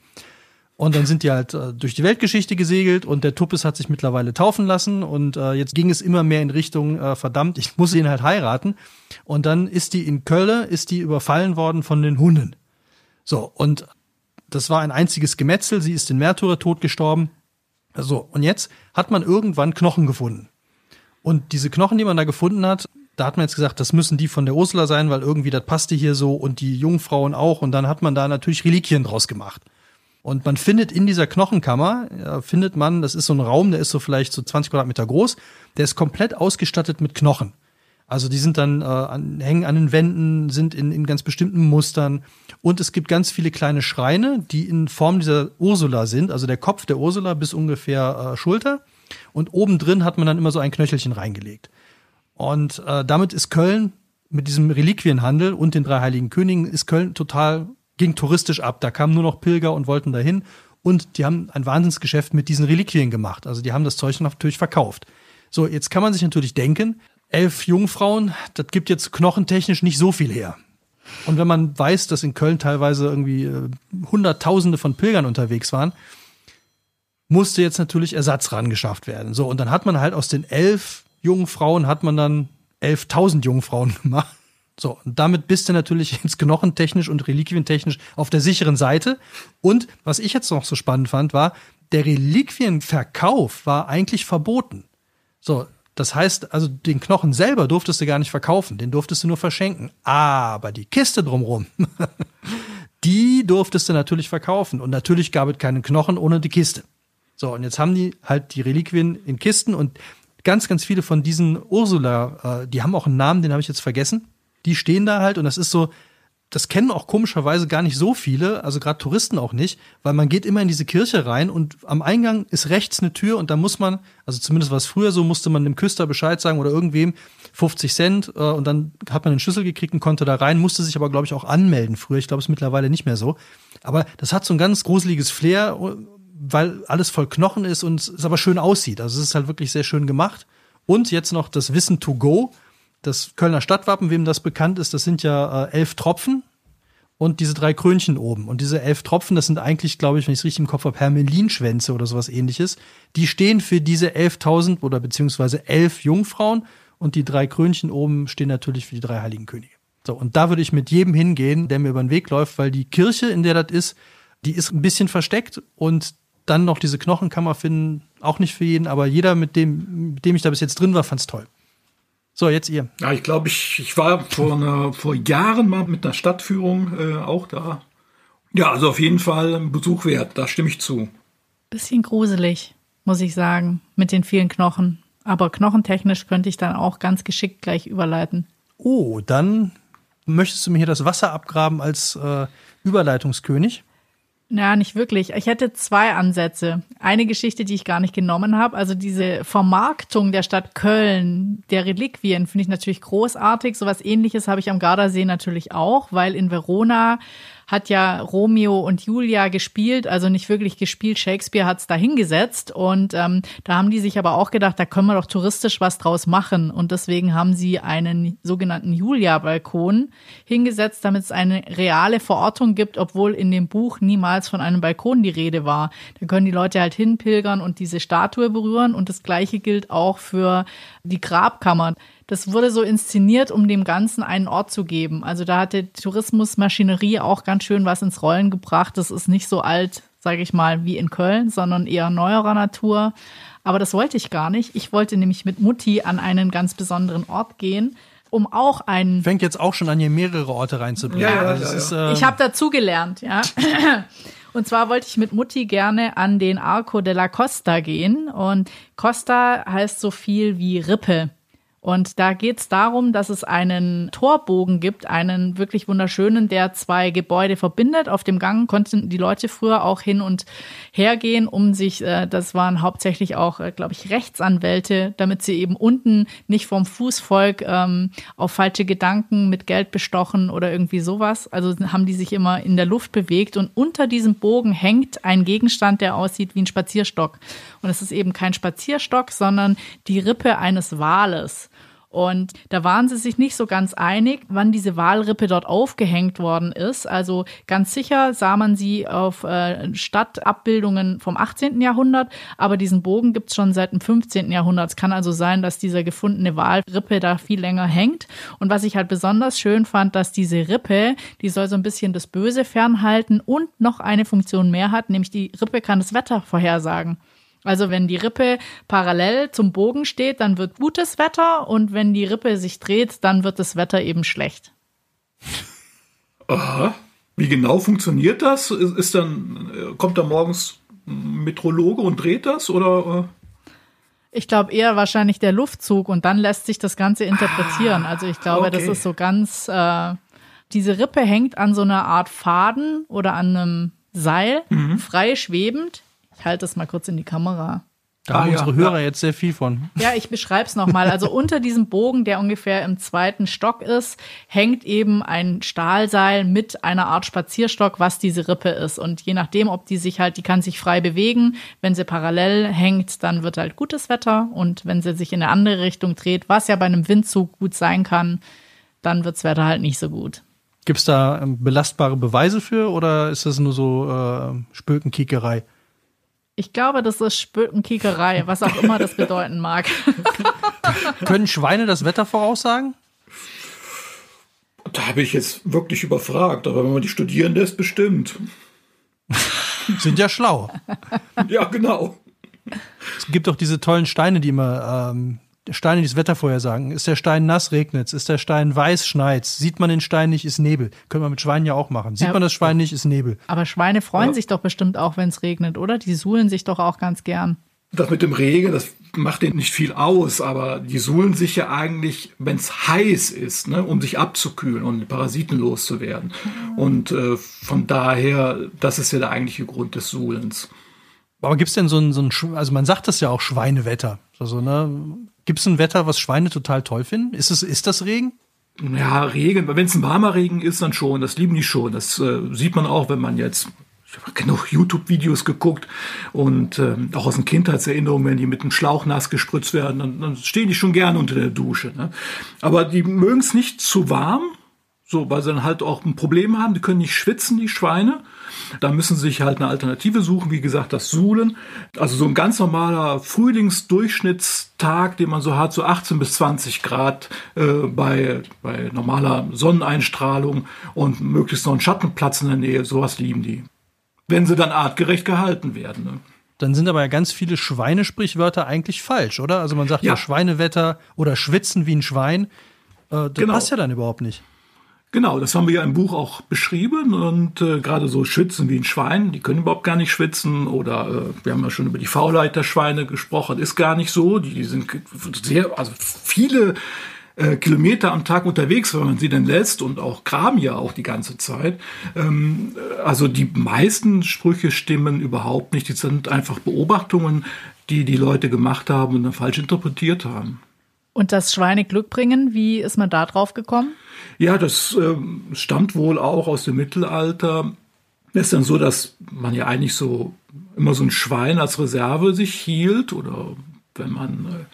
Und dann sind die halt äh, durch die Weltgeschichte gesegelt und der Tuppes hat sich mittlerweile taufen lassen und äh, jetzt ging es immer mehr in Richtung, äh, verdammt, ich muss ihn halt heiraten. Und dann ist die in Köln, ist die überfallen worden von den Hunden. So, und das war ein einziges Gemetzel, sie ist in Märtyrertod gestorben. So, und jetzt hat man irgendwann Knochen gefunden. Und diese Knochen, die man da gefunden hat, da hat man jetzt gesagt, das müssen die von der Ursula sein, weil irgendwie das passte hier so und die Jungfrauen auch. Und dann hat man da natürlich Reliquien draus gemacht. Und man findet in dieser Knochenkammer, ja, findet man, das ist so ein Raum, der ist so vielleicht so 20 Quadratmeter groß, der ist komplett ausgestattet mit Knochen. Also die sind dann äh, an, hängen an den Wänden, sind in, in ganz bestimmten Mustern. Und es gibt ganz viele kleine Schreine, die in Form dieser Ursula sind, also der Kopf der Ursula bis ungefähr äh, Schulter. Und oben drin hat man dann immer so ein Knöchelchen reingelegt. Und äh, damit ist Köln mit diesem Reliquienhandel und den drei heiligen Königen ist Köln total ging touristisch ab. Da kamen nur noch Pilger und wollten dahin und die haben ein Wahnsinnsgeschäft mit diesen Reliquien gemacht. Also die haben das Zeug natürlich verkauft. So, jetzt kann man sich natürlich denken, elf Jungfrauen, das gibt jetzt knochentechnisch nicht so viel her. Und wenn man weiß, dass in Köln teilweise irgendwie äh, Hunderttausende von Pilgern unterwegs waren, musste jetzt natürlich Ersatz rangeschafft werden. So, und dann hat man halt aus den elf jungen Frauen hat man dann 11.000 Jungfrauen gemacht. So, und damit bist du natürlich jetzt knochentechnisch und reliquientechnisch auf der sicheren Seite. Und was ich jetzt noch so spannend fand, war, der Reliquienverkauf war eigentlich verboten. So, das heißt, also den Knochen selber durftest du gar nicht verkaufen, den durftest du nur verschenken. Aber die Kiste drumrum, die durftest du natürlich verkaufen. Und natürlich gab es keinen Knochen ohne die Kiste. So, und jetzt haben die halt die Reliquien in Kisten und ganz, ganz viele von diesen Ursula, äh, die haben auch einen Namen, den habe ich jetzt vergessen. Die stehen da halt und das ist so, das kennen auch komischerweise gar nicht so viele, also gerade Touristen auch nicht, weil man geht immer in diese Kirche rein und am Eingang ist rechts eine Tür und da muss man, also zumindest war es früher so, musste man dem Küster Bescheid sagen oder irgendwem 50 Cent äh, und dann hat man einen Schlüssel gekriegt und konnte da rein, musste sich aber glaube ich auch anmelden früher. Ich glaube es ist mittlerweile nicht mehr so. Aber das hat so ein ganz gruseliges Flair, weil alles voll Knochen ist und es aber schön aussieht. Also es ist halt wirklich sehr schön gemacht. Und jetzt noch das Wissen to go das Kölner Stadtwappen, wem das bekannt ist, das sind ja äh, elf Tropfen und diese drei Krönchen oben. Und diese elf Tropfen, das sind eigentlich, glaube ich, wenn ich es richtig im Kopf habe, Hermelinschwänze oder sowas ähnliches. Die stehen für diese 11.000 oder beziehungsweise elf Jungfrauen und die drei Krönchen oben stehen natürlich für die drei heiligen Könige. So, und da würde ich mit jedem hingehen, der mir über den Weg läuft, weil die Kirche, in der das ist, die ist ein bisschen versteckt und dann noch diese Knochenkammer finden, auch nicht für jeden, aber jeder, mit dem, mit dem ich da bis jetzt drin war, fand's toll. So, jetzt ihr.
Ja, ich glaube, ich, ich war vor, einer, vor Jahren mal mit einer Stadtführung äh, auch da. Ja, also auf jeden Fall ein Besuch wert, da stimme ich zu.
Bisschen gruselig, muss ich sagen, mit den vielen Knochen. Aber knochentechnisch könnte ich dann auch ganz geschickt gleich überleiten.
Oh, dann möchtest du mir hier das Wasser abgraben als äh, Überleitungskönig?
Ja, nicht wirklich. Ich hätte zwei Ansätze. Eine Geschichte, die ich gar nicht genommen habe. Also diese Vermarktung der Stadt Köln, der Reliquien, finde ich natürlich großartig. Sowas ähnliches habe ich am Gardasee natürlich auch, weil in Verona hat ja Romeo und Julia gespielt, also nicht wirklich gespielt. Shakespeare hat's da hingesetzt und ähm, da haben die sich aber auch gedacht, da können wir doch touristisch was draus machen und deswegen haben sie einen sogenannten Julia-Balkon hingesetzt, damit es eine reale Verortung gibt, obwohl in dem Buch niemals von einem Balkon die Rede war. Da können die Leute halt hinpilgern und diese Statue berühren und das gleiche gilt auch für die Grabkammer das wurde so inszeniert, um dem Ganzen einen Ort zu geben. Also da hat die Tourismusmaschinerie auch ganz schön was ins Rollen gebracht. Das ist nicht so alt, sage ich mal, wie in Köln, sondern eher neuerer Natur. Aber das wollte ich gar nicht. Ich wollte nämlich mit Mutti an einen ganz besonderen Ort gehen um auch einen.
Fängt jetzt auch schon an, hier mehrere Orte reinzubringen.
Ja, ja, also ja, ist, äh ich habe dazugelernt, ja. Und zwar wollte ich mit Mutti gerne an den Arco della Costa gehen. Und Costa heißt so viel wie Rippe. Und da geht es darum, dass es einen Torbogen gibt, einen wirklich wunderschönen, der zwei Gebäude verbindet. Auf dem Gang konnten die Leute früher auch hin und her gehen, um sich, äh, das waren hauptsächlich auch, äh, glaube ich, Rechtsanwälte, damit sie eben unten nicht vom Fußvolk ähm, auf falsche Gedanken mit Geld bestochen oder irgendwie sowas. Also haben die sich immer in der Luft bewegt und unter diesem Bogen hängt ein Gegenstand, der aussieht wie ein Spazierstock. Und es ist eben kein Spazierstock, sondern die Rippe eines Wales. Und da waren sie sich nicht so ganz einig, wann diese Walrippe dort aufgehängt worden ist. Also ganz sicher sah man sie auf äh, Stadtabbildungen vom 18. Jahrhundert, aber diesen Bogen gibt's schon seit dem 15. Jahrhundert. Es kann also sein, dass dieser gefundene Walrippe da viel länger hängt. Und was ich halt besonders schön fand, dass diese Rippe, die soll so ein bisschen das Böse fernhalten und noch eine Funktion mehr hat, nämlich die Rippe kann das Wetter vorhersagen. Also wenn die Rippe parallel zum Bogen steht, dann wird gutes Wetter und wenn die Rippe sich dreht, dann wird das Wetter eben schlecht.
Aha. Wie genau funktioniert das? Ist dann, kommt da morgens ein Metrologe und dreht das oder?
Ich glaube eher wahrscheinlich der Luftzug und dann lässt sich das Ganze interpretieren. Also ich glaube, okay. das ist so ganz, äh, diese Rippe hängt an so einer Art Faden oder an einem Seil, mhm. frei schwebend. Ich halte es mal kurz in die Kamera.
Da ah, haben unsere ja, Hörer jetzt sehr viel von.
Ja, ich beschreibe es nochmal. Also unter diesem Bogen, der ungefähr im zweiten Stock ist, hängt eben ein Stahlseil mit einer Art Spazierstock, was diese Rippe ist. Und je nachdem, ob die sich halt, die kann sich frei bewegen. Wenn sie parallel hängt, dann wird halt gutes Wetter. Und wenn sie sich in eine andere Richtung dreht, was ja bei einem Windzug gut sein kann, dann wirds Wetter halt nicht so gut.
Gibt es da ähm, belastbare Beweise für oder ist das nur so äh, Spökenkiekerei?
Ich glaube, das ist Spökenkiekerei, was auch immer das bedeuten mag.
Können Schweine das Wetter voraussagen?
Da habe ich jetzt wirklich überfragt, aber wenn man die studieren lässt, bestimmt.
Sind ja schlau.
ja, genau.
Es gibt auch diese tollen Steine, die immer ähm, Steine, die das Wetter vorhersagen. Ist der Stein nass, regnet Ist der Stein weiß, schneit Sieht man den Stein nicht, ist Nebel. Können wir mit Schweinen ja auch machen. Sieht ja. man das Schwein nicht, ist Nebel.
Aber Schweine freuen ja. sich doch bestimmt auch, wenn es regnet, oder? Die suhlen sich doch auch ganz gern.
Das mit dem Regen, das macht denen nicht viel aus, aber die suhlen sich ja eigentlich, wenn es heiß ist, ne, um sich abzukühlen und Parasiten loszuwerden. Mhm. Und äh, von daher, das ist ja der eigentliche Grund des Suhlens.
Aber gibt es denn so ein, so ein, also man sagt das ja auch Schweinewetter. Also, ne, Gibt es ein Wetter, was Schweine total toll finden? Ist, es, ist das Regen?
Ja, Regen, wenn es ein warmer Regen ist, dann schon. Das lieben die schon. Das äh, sieht man auch, wenn man jetzt ich habe genug YouTube-Videos geguckt und äh, auch aus den Kindheitserinnerungen, wenn die mit einem Schlauch nass gespritzt werden, dann, dann stehen die schon gerne unter der Dusche. Ne? Aber die mögen es nicht zu warm, so, weil sie dann halt auch ein Problem haben. Die können nicht schwitzen, die Schweine. Da müssen sie sich halt eine Alternative suchen. Wie gesagt, das Suhlen. Also so ein ganz normaler Frühlingsdurchschnittstag, den man so hat, so 18 bis 20 Grad äh, bei, bei normaler Sonneneinstrahlung und möglichst noch ein Schattenplatz in der Nähe. Sowas lieben die. Wenn sie dann artgerecht gehalten werden. Ne?
Dann sind aber ja ganz viele Schweinesprichwörter eigentlich falsch, oder? Also man sagt ja, ja Schweinewetter oder Schwitzen wie ein Schwein. Äh, das genau. passt ja dann überhaupt nicht.
Genau, das haben wir ja im Buch auch beschrieben und äh, gerade so Schwitzen wie ein Schwein, die können überhaupt gar nicht schwitzen oder äh, wir haben ja schon über die Faulheit der Schweine gesprochen, ist gar nicht so, die, die sind sehr, also viele äh, Kilometer am Tag unterwegs, wenn man sie denn lässt und auch graben ja auch die ganze Zeit. Ähm, also die meisten Sprüche stimmen überhaupt nicht, die sind einfach Beobachtungen, die die Leute gemacht haben und dann falsch interpretiert haben.
Und das Schweine Glück bringen, wie ist man da drauf gekommen?
Ja, das äh, stammt wohl auch aus dem Mittelalter. Es ist dann so, dass man ja eigentlich so immer so ein Schwein als Reserve sich hielt oder wenn man äh,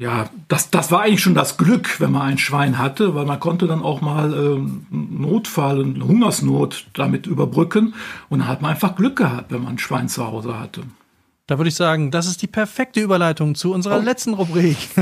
ja, das, das war eigentlich schon das Glück, wenn man ein Schwein hatte, weil man konnte dann auch mal äh, Notfall und Hungersnot damit überbrücken und dann hat man einfach Glück gehabt, wenn man ein Schwein zu Hause hatte.
Da würde ich sagen, das ist die perfekte Überleitung zu unserer oh. letzten Rubrik.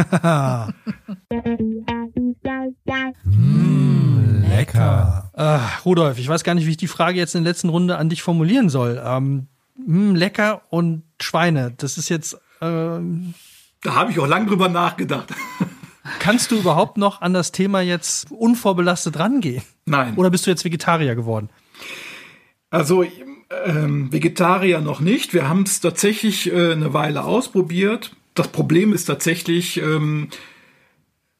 mmh, lecker. Ach, Rudolf, ich weiß gar nicht, wie ich die Frage jetzt in der letzten Runde an dich formulieren soll. Ähm, mh, lecker und Schweine, das ist jetzt. Ähm,
da habe ich auch lang drüber nachgedacht.
Kannst du überhaupt noch an das Thema jetzt unvorbelastet rangehen?
Nein.
Oder bist du jetzt Vegetarier geworden?
Also ähm, Vegetarier noch nicht. Wir haben es tatsächlich äh, eine Weile ausprobiert. Das Problem ist tatsächlich, ähm,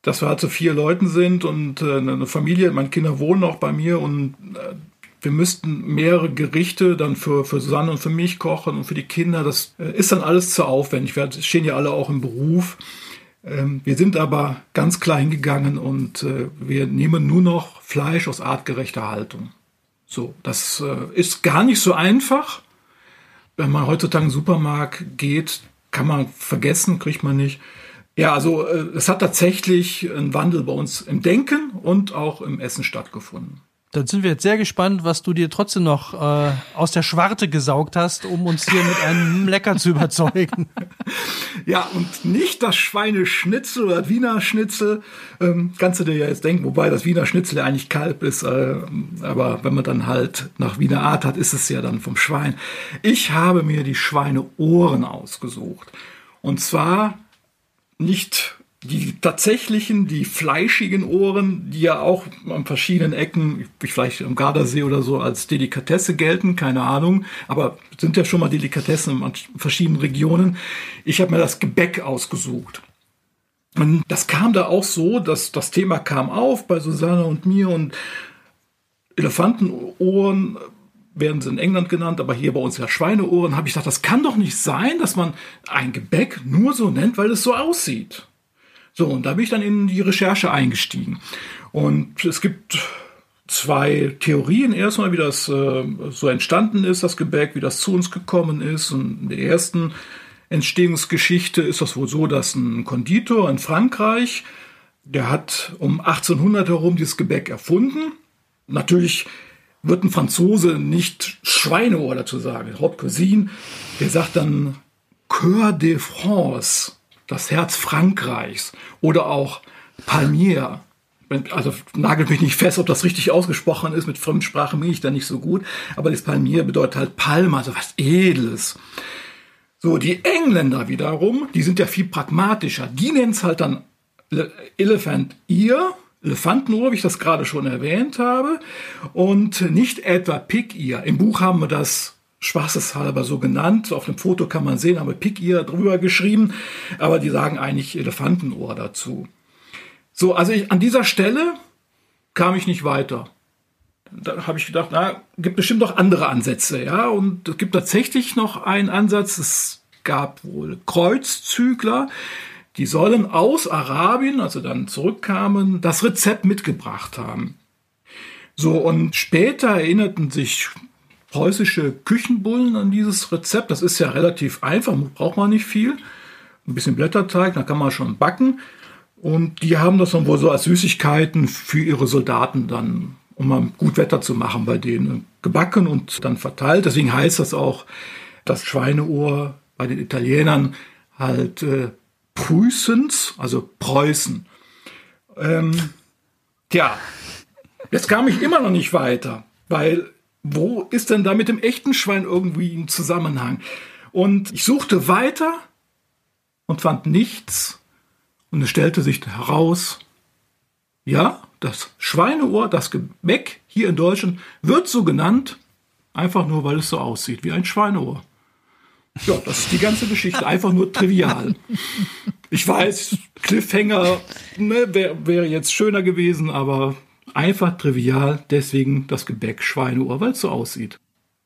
dass wir halt so vier Leuten sind und äh, eine Familie, meine Kinder wohnen auch bei mir und äh, wir müssten mehrere Gerichte dann für, für Susanne und für mich kochen und für die Kinder. Das äh, ist dann alles zu aufwendig. Wir stehen ja alle auch im Beruf. Ähm, wir sind aber ganz klein gegangen und äh, wir nehmen nur noch Fleisch aus artgerechter Haltung. So, das äh, ist gar nicht so einfach. Wenn man heutzutage in den Supermarkt geht, kann man vergessen, kriegt man nicht. Ja, also äh, es hat tatsächlich ein Wandel bei uns im Denken und auch im Essen stattgefunden.
Dann sind wir jetzt sehr gespannt, was du dir trotzdem noch äh, aus der Schwarte gesaugt hast, um uns hier mit einem Lecker zu überzeugen.
Ja, und nicht das Schweineschnitzel oder das Wiener Schnitzel. Ähm, kannst du dir ja jetzt denken, wobei das Wiener Schnitzel ja eigentlich Kalb ist. Äh, aber wenn man dann halt nach Wiener Art hat, ist es ja dann vom Schwein. Ich habe mir die Schweineohren ausgesucht. Und zwar nicht die tatsächlichen, die fleischigen Ohren, die ja auch an verschiedenen Ecken, vielleicht am Gardasee oder so, als Delikatesse gelten, keine Ahnung, aber sind ja schon mal Delikatessen in verschiedenen Regionen. Ich habe mir das Gebäck ausgesucht. Und das kam da auch so, dass das Thema kam auf bei Susanne und mir und Elefantenohren werden sie in England genannt, aber hier bei uns ja Schweineohren, habe ich gedacht, das kann doch nicht sein, dass man ein Gebäck nur so nennt, weil es so aussieht. So, und da bin ich dann in die Recherche eingestiegen. Und es gibt zwei Theorien. Erstmal, wie das äh, so entstanden ist, das Gebäck, wie das zu uns gekommen ist. Und in der ersten Entstehungsgeschichte ist das wohl so, dass ein Konditor in Frankreich, der hat um 1800 herum dieses Gebäck erfunden. Natürlich wird ein Franzose nicht Schweineohr dazu sagen. Hauptcuisine, der sagt dann Coeur de France, das Herz Frankreichs oder auch Palmier. Also nagelt mich nicht fest, ob das richtig ausgesprochen ist. Mit Fremdsprache bin ich da nicht so gut. Aber das Palmier bedeutet halt Palma, also was Edles. So, die Engländer wiederum, die sind ja viel pragmatischer. Die nennen es halt dann Elephant Ear, Elefantenohr, wie ich das gerade schon erwähnt habe, und nicht etwa Pig Ear. Im Buch haben wir das spaßeshalber so genannt. Auf dem Foto kann man sehen, haben wir Pig Ear drüber geschrieben, aber die sagen eigentlich Elefantenohr dazu. So, also ich, an dieser Stelle kam ich nicht weiter. Da habe ich gedacht, na, gibt bestimmt noch andere Ansätze, ja. Und es gibt tatsächlich noch einen Ansatz. Es gab wohl Kreuzzügler, die sollen aus Arabien, also dann zurückkamen, das Rezept mitgebracht haben. So, und später erinnerten sich preußische Küchenbullen an dieses Rezept. Das ist ja relativ einfach, braucht man nicht viel. Ein bisschen Blätterteig, da kann man schon backen. Und die haben das dann wohl so als Süßigkeiten für ihre Soldaten dann, um mal gut Wetter zu machen bei denen, gebacken und dann verteilt. Deswegen heißt das auch, das Schweineohr bei den Italienern halt äh, Prüßens, also Preußen. Ähm, tja, jetzt kam ich immer noch nicht weiter, weil wo ist denn da mit dem echten Schwein irgendwie ein Zusammenhang? Und ich suchte weiter und fand nichts. Und es stellte sich heraus, ja, das Schweineohr, das Gebäck hier in Deutschland wird so genannt, einfach nur weil es so aussieht wie ein Schweineohr. Ja, das ist die ganze Geschichte, einfach nur trivial. Ich weiß, Cliffhanger ne, wäre wär jetzt schöner gewesen, aber einfach trivial, deswegen das Gebäck Schweineohr, weil es so aussieht.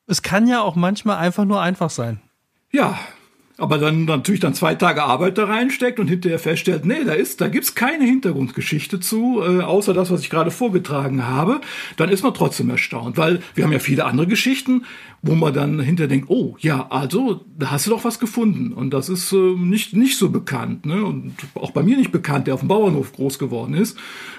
Es kann ja auch manchmal einfach nur einfach sein.
Ja, aber dann natürlich dann zwei Tage Arbeit da reinsteckt und hinterher feststellt, nee, da ist, da gibt's keine Hintergrundgeschichte zu, äh, außer das, was ich gerade vorgetragen habe, dann ist man trotzdem erstaunt, weil wir haben ja viele andere Geschichten, wo man dann hinterher denkt, oh ja, also da hast du doch was gefunden und das ist äh, nicht nicht so bekannt, ne und auch bei mir nicht bekannt, der auf dem Bauernhof groß geworden ist.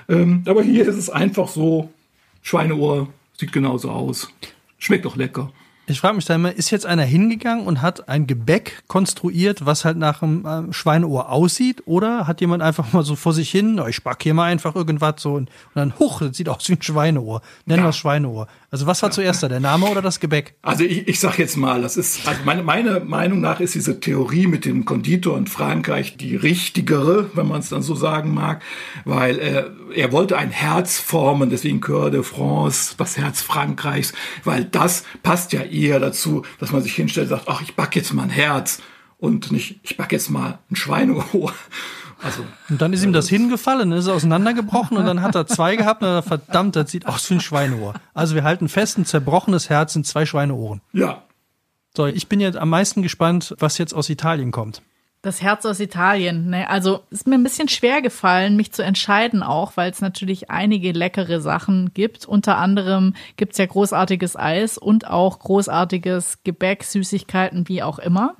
Ähm, aber hier ist es einfach so, Schweineohr sieht genauso aus, schmeckt doch lecker.
Ich frage mich da immer, ist jetzt einer hingegangen und hat ein Gebäck konstruiert, was halt nach einem äh, Schweineohr aussieht? Oder hat jemand einfach mal so vor sich hin, ich back hier mal einfach irgendwas so und, und dann, huch, das sieht aus wie ein Schweineohr. Nennen ja. wir es Schweineohr. Also was war zuerst da, der Name oder das Gebäck?
Also ich, ich sag jetzt mal, das ist, also meine, meine Meinung nach ist diese Theorie mit dem Konditor in Frankreich die richtigere, wenn man es dann so sagen mag, weil äh, er wollte ein Herz formen, deswegen Coeur de France, das Herz Frankreichs, weil das passt ja eher dazu, dass man sich hinstellt und sagt, ach, ich back jetzt mal ein Herz und nicht, ich back jetzt mal ein Schweineohr.
Also, und dann ist ihm das hingefallen, ist auseinandergebrochen und dann hat er zwei gehabt und dann, verdammt, das sieht aus wie ein Schweineohr. Also wir halten fest, ein zerbrochenes Herz sind zwei Schweineohren.
Ja.
So, ich bin jetzt am meisten gespannt, was jetzt aus Italien kommt.
Das Herz aus Italien. Ne? Also ist mir ein bisschen schwer gefallen, mich zu entscheiden auch, weil es natürlich einige leckere Sachen gibt. Unter anderem gibt's ja großartiges Eis und auch großartiges Gebäck, Süßigkeiten, wie auch immer.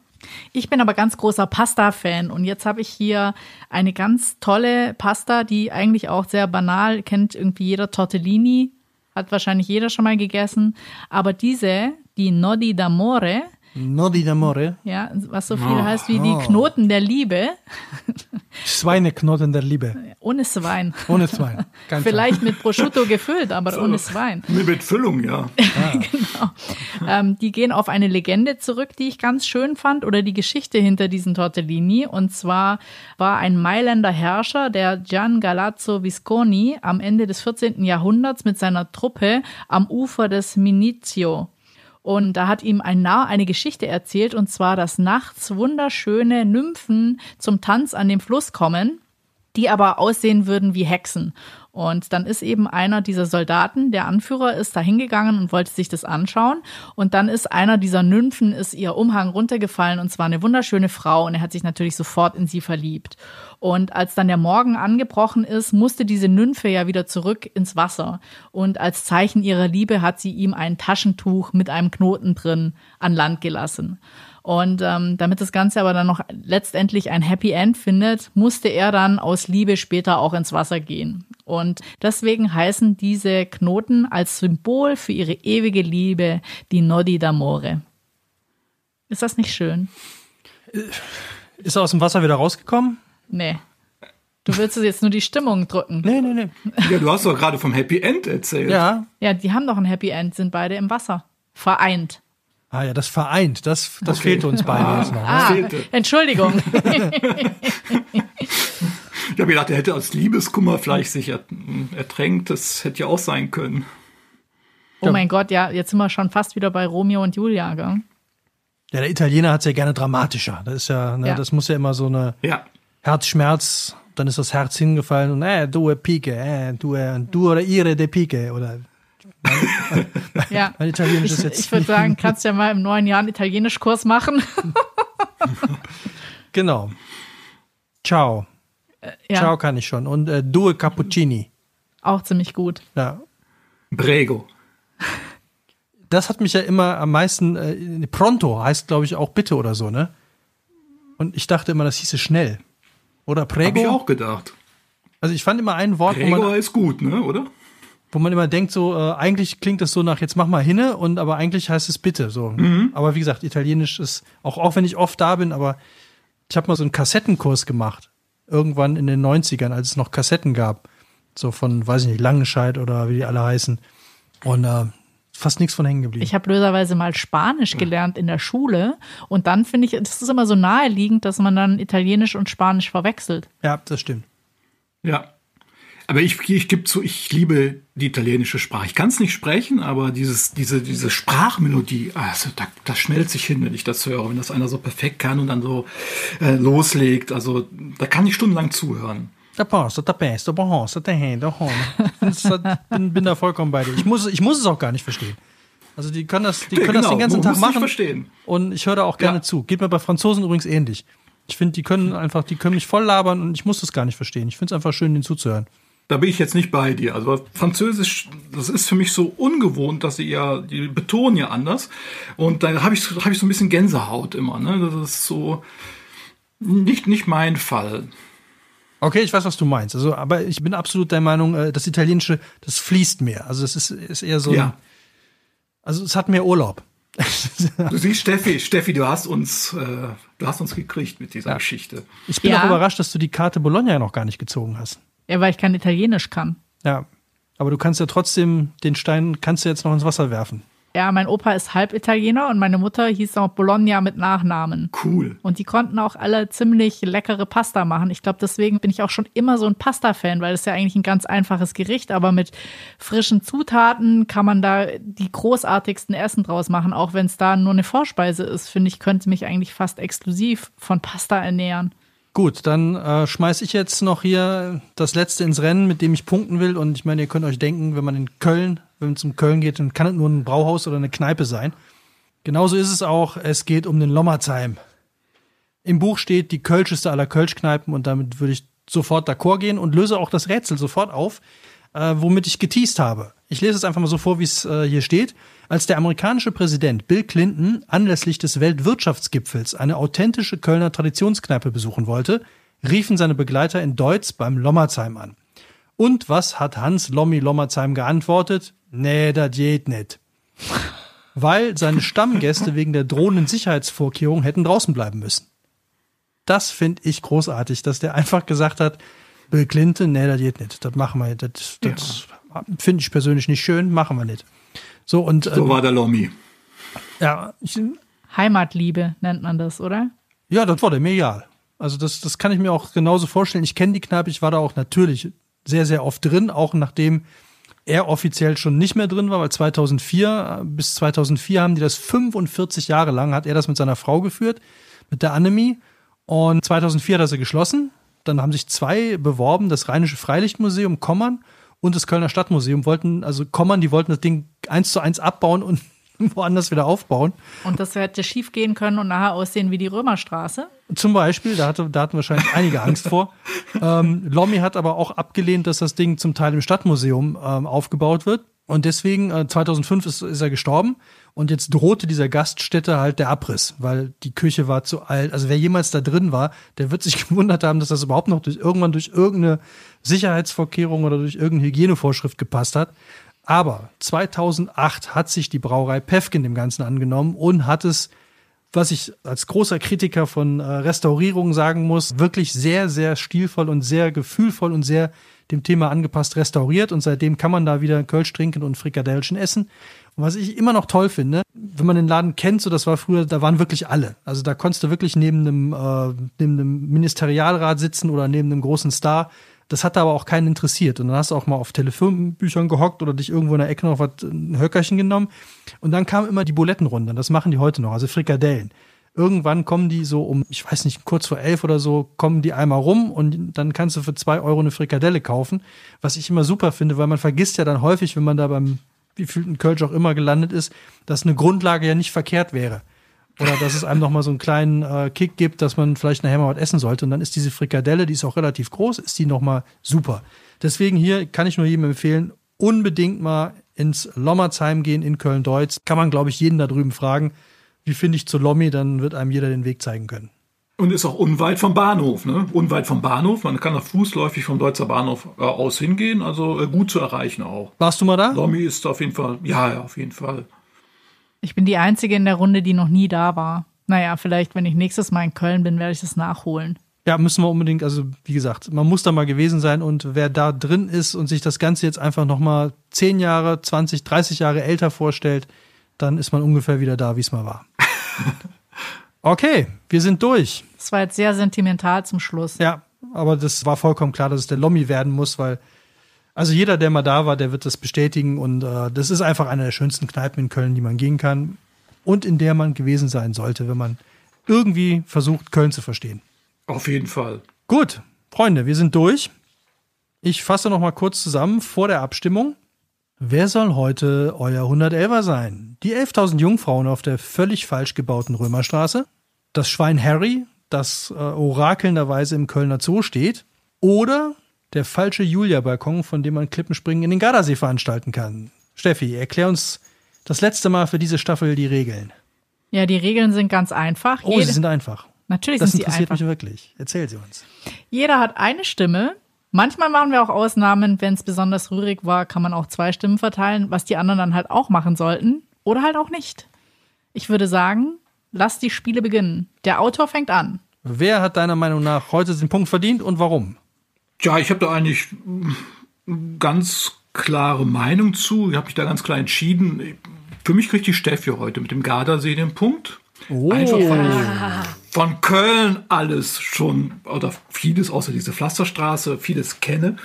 Ich bin aber ganz großer Pasta-Fan und jetzt habe ich hier eine ganz tolle Pasta, die eigentlich auch sehr banal kennt irgendwie jeder Tortellini, hat wahrscheinlich jeder schon mal gegessen, aber diese, die Nodi d'Amore,
Nodi d'amore.
Ja, was so viel oh, heißt wie die Knoten der Liebe.
Schweineknoten der Liebe.
Ohne Schwein.
Ohne Schwein.
Ganz Vielleicht mit Prosciutto gefüllt, aber so, ohne Schwein.
Mit Füllung, ja.
Genau. Ähm, die gehen auf eine Legende zurück, die ich ganz schön fand, oder die Geschichte hinter diesen Tortellini. Und zwar war ein Mailänder Herrscher, der Gian Galazzo Visconi, am Ende des 14. Jahrhunderts mit seiner Truppe am Ufer des Minizio und da hat ihm ein Narr eine Geschichte erzählt, und zwar, dass nachts wunderschöne Nymphen zum Tanz an dem Fluss kommen, die aber aussehen würden wie Hexen. Und dann ist eben einer dieser Soldaten, der Anführer, ist da hingegangen und wollte sich das anschauen. Und dann ist einer dieser Nymphen, ist ihr Umhang runtergefallen und zwar eine wunderschöne Frau und er hat sich natürlich sofort in sie verliebt. Und als dann der Morgen angebrochen ist, musste diese Nymphe ja wieder zurück ins Wasser. Und als Zeichen ihrer Liebe hat sie ihm ein Taschentuch mit einem Knoten drin an Land gelassen. Und ähm, damit das Ganze aber dann noch letztendlich ein Happy End findet, musste er dann aus Liebe später auch ins Wasser gehen. Und deswegen heißen diese Knoten als Symbol für ihre ewige Liebe die Nodi d'Amore. Ist das nicht schön?
Ist er aus dem Wasser wieder rausgekommen?
Nee. Du willst jetzt nur die Stimmung drücken.
Nee, nee, nee.
Ja, du hast doch gerade vom Happy End erzählt.
Ja.
Ja, die haben doch ein Happy End, sind beide im Wasser. Vereint.
Ah ja, das vereint. Das, das
Okay.
fehlte uns beiden jetzt noch. Ne?
Ah,
fehlte.
Entschuldigung.
Ich habe gedacht, er hätte aus Liebeskummer vielleicht sich er, ertränkt. Das hätte ja auch sein können.
Oh mein Gott, ja, jetzt sind wir schon fast wieder bei Romeo und Julia, gell?
Ja, der Italiener hat es ja gerne dramatischer. Das ist ja, ne,
Ja.
das muss ja immer so eine
Ja.
Herzschmerz, dann ist das Herz hingefallen und äh, due Pike, äh, due, due ire de Pike oder
Ja.
mein Italienisch
Ich,
ist jetzt
ich würde sagen, kannst ja mal im neuen Jahr einen Italienischkurs machen.
genau. Ciao.
ja,
Ciao kann ich schon und äh, due Cappuccini.
auch ziemlich gut.
Ja.
Brego.
Das hat mich ja immer am meisten äh, pronto heißt glaube ich auch bitte oder so, ne? Und ich dachte immer, das hieße schnell. Oder
Habe ich
Prego?
auch gedacht.
Also ich fand immer ein Wort, man,
ist gut, ne, oder?
Wo man immer denkt, so äh, eigentlich klingt das so nach jetzt mach mal hinne und aber eigentlich heißt es bitte so. Aber wie gesagt, Italienisch ist auch auch wenn ich oft da bin, aber ich habe mal so einen Kassettenkurs gemacht irgendwann in den 90ern, als es noch Kassetten gab, so von weiß ich nicht Langenscheid oder wie die alle heißen und äh, fast nichts von hängen geblieben.
Ich habe blöderweise mal Spanisch gelernt in der Schule und dann finde ich, das ist immer so naheliegend, dass man dann Italienisch und Spanisch verwechselt.
ja, das stimmt.
Ja. Aber ich, ich gebe zu, ich liebe die italienische Sprache. Ich kann es nicht sprechen, aber dieses, diese, diese Sprachmelodie, also da, das schnellt sich hin, wenn ich das höre. Wenn das einer so perfekt kann und dann so äh, loslegt, also da kann ich stundenlang zuhören.
Da passt, da best, da behonst, da hin, da hon. bin, bin da vollkommen bei dir. Ich muss, ich muss es auch gar nicht verstehen. Also die können das, die können das den ganzen
man
Tag machen.
verstehen.
Und ich höre da auch gerne
Ja.
zu. Geht mir bei Franzosen übrigens ähnlich. Ich finde, die können einfach, die können mich voll labern und ich muss das gar nicht verstehen. Ich finde es einfach schön, denen zuzuhören.
Da bin ich jetzt nicht bei dir. Also Französisch, das ist für mich so ungewohnt, dass sie ja, die betonen ja anders. Und da habe ich, hab ich so ein bisschen Gänsehaut immer. Ne? Das ist so nicht, nicht mein Fall.
Okay, ich weiß, was du meinst. Also, aber ich bin absolut der Meinung, äh, das Italienische, das fließt mehr. Also es ist, ist eher so,
Ja.
ein, also es hat mehr Urlaub.
Du siehst, Steffi, Steffi, du hast uns, äh, du hast uns gekriegt mit dieser
Ja.
Geschichte.
Ich bin
Ja.
auch überrascht, dass du die Karte Bologna noch gar nicht gezogen hast.
Ja, weil ich kein Italienisch kann.
Ja. Aber du kannst ja trotzdem den Stein, kannst du jetzt noch ins Wasser werfen.
Ja, mein Opa ist halb Italiener und meine Mutter hieß auch Bologna mit Nachnamen.
Cool.
Und die konnten auch alle ziemlich leckere Pasta machen. Ich glaube, deswegen bin ich auch schon immer so ein Pasta-Fan, weil es ja eigentlich ein ganz einfaches Gericht, aber mit frischen Zutaten kann man da die großartigsten Essen draus machen, auch wenn es da nur eine Vorspeise ist. Finde ich, könnte mich eigentlich fast exklusiv von Pasta ernähren.
Gut, dann äh, schmeiß ich jetzt noch hier das letzte ins Rennen, mit dem ich punkten will. Und ich meine, ihr könnt euch denken, wenn man in Köln, wenn es um Köln geht, dann kann es nur ein Brauhaus oder eine Kneipe sein. Genauso ist es auch. Es geht um den Lommerzheim. Im Buch steht die kölscheste aller Kölschkneipen und damit würde ich sofort d'accord gehen und löse auch das Rätsel sofort auf, äh, womit ich geteased habe. Ich lese es einfach mal so vor, wie es äh, hier steht. Als der amerikanische Präsident Bill Clinton anlässlich des Weltwirtschaftsgipfels eine authentische Kölner Traditionskneipe besuchen wollte, riefen seine Begleiter in Deutz beim Lommerzheim an. Und was hat Hans Lommi Lommerzheim geantwortet? Nee, das geht nicht. Weil seine Stammgäste wegen der drohenden Sicherheitsvorkehrungen hätten draußen bleiben müssen. Das finde ich großartig, dass der einfach gesagt hat, Bill Clinton, nee, das geht nicht. Das machen wir, das, das finde ich persönlich nicht schön, machen wir nicht. So, und
So
äh,
war der Lommi.
ja, ich,
Heimatliebe nennt man das, oder?
ja, das war der mir egal. Also das, das kann ich mir auch genauso vorstellen. Ich kenne die Kneipe, ich war da auch natürlich sehr, sehr oft drin, auch nachdem er offiziell schon nicht mehr drin war, weil 2004, äh, bis 2004 haben die das 45 Jahre lang, hat er das mit seiner Frau geführt, mit der Annemie. Und 2004 hat er sie geschlossen. Dann haben sich zwei beworben, das Rheinische Freilichtmuseum Kommern und das Kölner Stadtmuseum wollten, also Kommern, die wollten das Ding eins zu eins abbauen und woanders wieder aufbauen.
Und das hätte schief gehen können und nachher aussehen wie die Römerstraße.
Zum Beispiel, da, hatte, da hatten wahrscheinlich einige Angst vor. Ähm, Lommi hat aber auch abgelehnt, dass das Ding zum Teil im Stadtmuseum ähm, aufgebaut wird. Und deswegen, äh, 2005 ist, ist er gestorben. Und jetzt drohte dieser Gaststätte halt der Abriss, weil die Küche war zu alt. Also wer jemals da drin war, der wird sich gewundert haben, dass das überhaupt noch durch, irgendwann durch irgendeine Sicherheitsvorkehrung oder durch irgendeine Hygienevorschrift gepasst hat. Aber 2008 hat sich die Brauerei Pefkin dem Ganzen angenommen und hat es, was ich als großer Kritiker von äh, Restaurierungen sagen muss, wirklich sehr, sehr stilvoll und sehr gefühlvoll und sehr dem Thema angepasst restauriert. Und seitdem kann man da wieder Kölsch trinken und Frikadellchen essen. Und was ich immer noch toll finde, wenn man den Laden kennt, so das war früher, da waren wirklich alle. Also da konntest du wirklich neben einem, äh, neben einem Ministerialrat sitzen oder neben einem großen Star das hat aber auch keinen interessiert. Und dann hast du auch mal auf Telefonbüchern gehockt oder dich irgendwo in der Ecke noch was, ein Höckerchen genommen. Und dann kam immer die Bulettenrunde. Das machen die heute noch, also Frikadellen. Irgendwann kommen die so um, ich weiß nicht, kurz vor elf oder so, kommen die einmal rum und dann kannst du für zwei Euro eine Frikadelle kaufen. Was ich immer super finde, weil man vergisst ja dann häufig, wenn man da beim wievielten Kölsch auch immer gelandet ist, dass eine Grundlage ja nicht verkehrt wäre oder dass es einem noch mal so einen kleinen äh, Kick gibt, dass man vielleicht nachher mal was essen sollte. Und dann ist diese Frikadelle, die ist auch relativ groß, ist die noch mal super. Deswegen hier kann ich nur jedem empfehlen, unbedingt mal ins Lommerzheim gehen in Köln-Deutz. Kann man, glaube ich, jeden da drüben fragen, wie finde ich zu Lommi, dann wird einem jeder den Weg zeigen können.
Und ist auch unweit vom Bahnhof, ne? Unweit vom Bahnhof. Man kann auch fußläufig vom Deutzer Bahnhof äh, aus hingehen, also äh, gut zu erreichen auch.
Warst du mal da?
Lommi ist auf jeden Fall, ja, ja, auf jeden Fall.
Ich bin die Einzige in der Runde, die noch nie da war. Naja, vielleicht, wenn ich nächstes Mal in Köln bin, werde ich das nachholen.
Ja, müssen wir unbedingt, also wie gesagt, man muss da mal gewesen sein und wer da drin ist und sich das Ganze jetzt einfach nochmal 10 Jahre, 20, 30 Jahre älter vorstellt, dann ist man ungefähr wieder da, wie es mal war. Okay, wir sind durch.
Das war jetzt sehr sentimental zum Schluss.
Ja, aber das war vollkommen klar, dass es der Lommi werden muss, weil also jeder, der mal da war, der wird das bestätigen und äh, das ist einfach eine der schönsten Kneipen in Köln, die man gehen kann und in der man gewesen sein sollte, wenn man irgendwie versucht, Köln zu verstehen.
Auf jeden Fall.
Gut, Freunde, wir sind durch. Ich fasse noch mal kurz zusammen vor der Abstimmung. Wer soll heute euer 111er sein? Die 11.000 Jungfrauen auf der völlig falsch gebauten Römerstraße? Das Schwein Harry, das äh, orakelnderweise im Kölner Zoo steht? Oder der falsche Julia-Balkon, von dem man Klippenspringen in den Gardasee veranstalten kann. Steffi, erklär uns das letzte Mal für diese Staffel die Regeln.
Ja, die Regeln sind ganz einfach.
Oh, Jede sie sind einfach.
Natürlich
das
sind sie
interessiert
einfach.
mich wirklich. Erzähl sie uns.
Jeder hat eine Stimme. Manchmal machen wir auch Ausnahmen, wenn es besonders rührig war, kann man auch zwei Stimmen verteilen, was die anderen dann halt auch machen sollten. Oder halt auch nicht. Ich würde sagen, lass die Spiele beginnen. Der Autor fängt an.
Wer hat deiner Meinung nach heute den Punkt verdient und warum?
Ja, ich habe da eigentlich ganz klare Meinung zu. Ich habe mich da ganz klar entschieden. Für mich kriegt die Steffi heute mit dem Gardasee den Punkt.
Oh.
Einfach weil ich von Köln alles schon oder vieles außer diese Pflasterstraße, vieles kenne.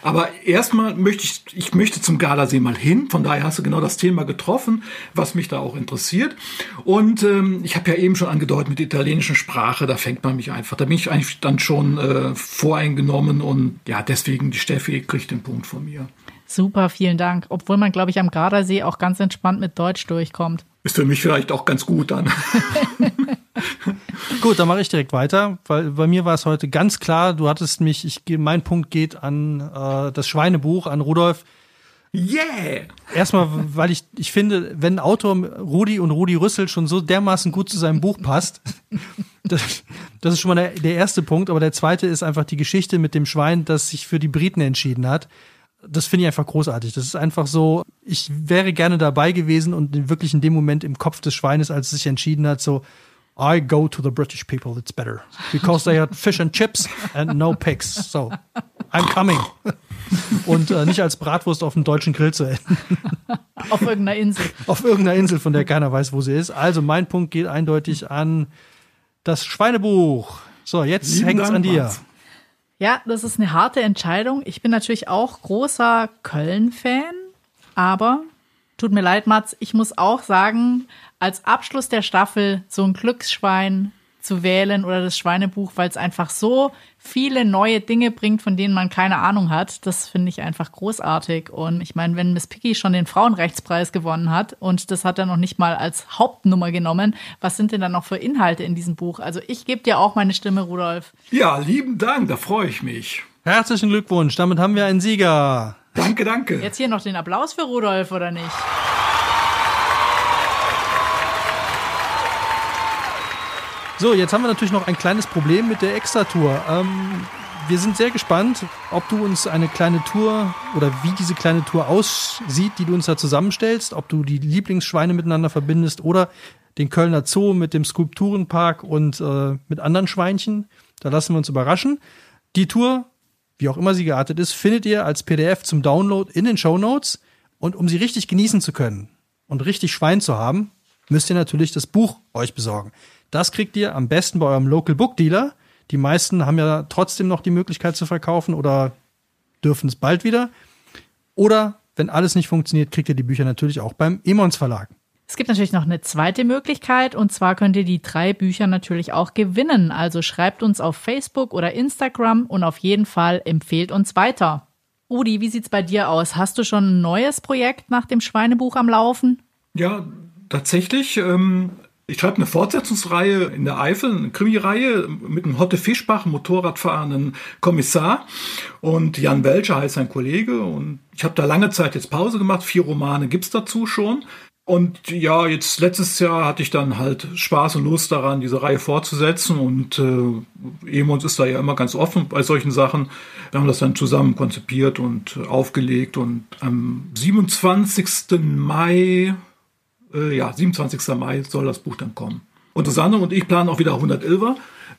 Aber erstmal möchte ich, ich möchte zum Gardasee mal hin. Von daher hast du genau das Thema getroffen, was mich da auch interessiert. Und ähm, ich habe ja eben schon angedeutet mit der italienischen Sprache, da fängt man mich einfach, da bin ich eigentlich dann schon äh, voreingenommen und ja, deswegen die Steffi kriegt den Punkt von mir.
Super, vielen Dank. Obwohl man, glaube ich, am Gardasee auch ganz entspannt mit Deutsch durchkommt.
Ist für mich vielleicht auch ganz gut dann.
Gut, dann mache ich direkt weiter, weil bei mir war es heute ganz klar, du hattest mich, ich, mein Punkt geht an äh, das Schweinebuch, an Rudolf.
Yeah!
Erstmal, weil ich, ich finde, wenn Autor Rudi und Rudi Rüssel schon so dermaßen gut zu seinem Buch passt, das, das ist schon mal der, der erste Punkt. Aber der zweite ist einfach die Geschichte mit dem Schwein, das sich für die Briten entschieden hat. Das finde ich einfach großartig. Das ist einfach so, ich wäre gerne dabei gewesen und wirklich in dem Moment im Kopf des Schweines, als es sich entschieden hat, so, I go to the British people, it's better. Because they had fish and chips and no pigs. So, I'm coming. Und äh, nicht als Bratwurst auf dem deutschen Grill zu essen.
Auf irgendeiner Insel.
auf irgendeiner Insel, von der keiner weiß, wo sie ist. Also mein Punkt geht eindeutig an das Schweinebuch. So, jetzt hängt's
Dank,
an dir.
Mats.
Ja, das ist eine harte Entscheidung. Ich bin natürlich auch großer Köln-Fan, aber tut mir leid, Mats, ich muss auch sagen, als Abschluss der Staffel so ein Glücksschwein zu wählen oder das Schweinebuch, weil es einfach so viele neue Dinge bringt, von denen man keine Ahnung hat. Das finde ich einfach großartig. Und ich meine, wenn Miss Piggy schon den Frauenrechtspreis gewonnen hat und das hat er noch nicht mal als Hauptnummer genommen, was sind denn dann noch für Inhalte in diesem Buch? Also ich gebe dir auch meine Stimme, Rudolf.
Ja, lieben Dank, da freue ich mich.
Herzlichen Glückwunsch, damit haben wir einen Sieger.
Danke, danke.
Jetzt hier noch den Applaus für Rudolf, oder nicht?
So, jetzt haben wir natürlich noch ein kleines Problem mit der Extra-Tour. Ähm, wir sind sehr gespannt, ob du uns eine kleine Tour oder wie diese kleine Tour aussieht, die du uns da zusammenstellst, ob du die Lieblingsschweine miteinander verbindest oder den Kölner Zoo mit dem Skulpturenpark und äh, mit anderen Schweinchen. Da lassen wir uns überraschen. Die Tour, wie auch immer sie geartet ist, findet ihr als PDF zum Download in den Show Notes. Und um sie richtig genießen zu können und richtig Schwein zu haben, müsst ihr natürlich das Buch euch besorgen. Das kriegt ihr am besten bei eurem Local Book Dealer. Die meisten haben ja trotzdem noch die Möglichkeit zu verkaufen oder dürfen es bald wieder. Oder wenn alles nicht funktioniert, kriegt ihr die Bücher natürlich auch beim Emons Verlag.
Es gibt natürlich noch eine zweite Möglichkeit und zwar könnt ihr die drei Bücher natürlich auch gewinnen. Also schreibt uns auf Facebook oder Instagram und auf jeden Fall empfehlt uns weiter. Udi, wie sieht's bei dir aus? Hast du schon ein neues Projekt nach dem Schweinebuch am Laufen?
Ja, tatsächlich. Ähm, ich schreibe eine Fortsetzungsreihe in der Eifel, eine Krimireihe mit einem Hotte Fischbach, Motorradfahrenden Kommissar. Und Jan Welcher heißt sein Kollege. Und ich habe da lange Zeit jetzt Pause gemacht. Vier Romane gibt's dazu schon. Und ja, jetzt letztes Jahr hatte ich dann halt Spaß und Lust daran, diese Reihe fortzusetzen. Und äh, Emons ist da ja immer ganz offen bei solchen Sachen. Wir haben das dann zusammen konzipiert und aufgelegt. Und am 27. Mai äh, ja, 27. Mai soll das Buch dann kommen. Und Susanne und ich planen auch wieder 111er.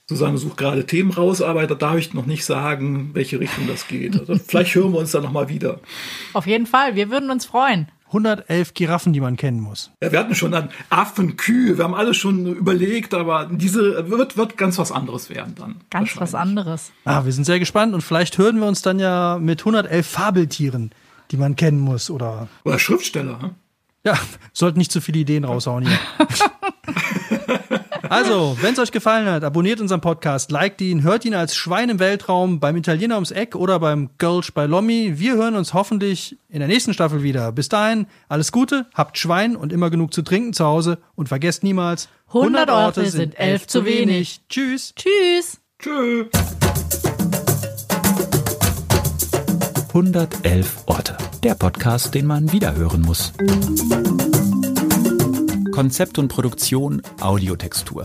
Susanne sucht gerade Themen raus, aber da darf ich noch nicht sagen, welche Richtung das geht. Also vielleicht hören wir uns dann nochmal wieder.
Auf jeden Fall, wir würden uns freuen.
111 Giraffen, die man kennen muss.
Ja, wir hatten schon dann Affen, Kühe, wir haben alles schon überlegt, aber diese wird, wird ganz was anderes werden dann.
Ganz was anderes.
Ah, wir sind sehr gespannt und vielleicht hören wir uns dann ja mit 111 Fabeltieren, die man kennen muss oder.
Oder Schriftsteller. Hm?
Ja, sollten nicht zu viele Ideen raushauen hier. also, wenn es euch gefallen hat, abonniert unseren Podcast, liked ihn, hört ihn als Schwein im Weltraum beim Italiener ums Eck oder beim Gölsch bei Lommi. Wir hören uns hoffentlich in der nächsten Staffel wieder. Bis dahin, alles Gute, habt Schwein und immer genug zu trinken zu Hause und vergesst niemals,
100 Orte sind elf zu wenig.
Tschüss.
Tschüss.
Tschö.
111 Orte. Der Podcast, den man wiederhören muss. Konzept und Produktion Audiotextur.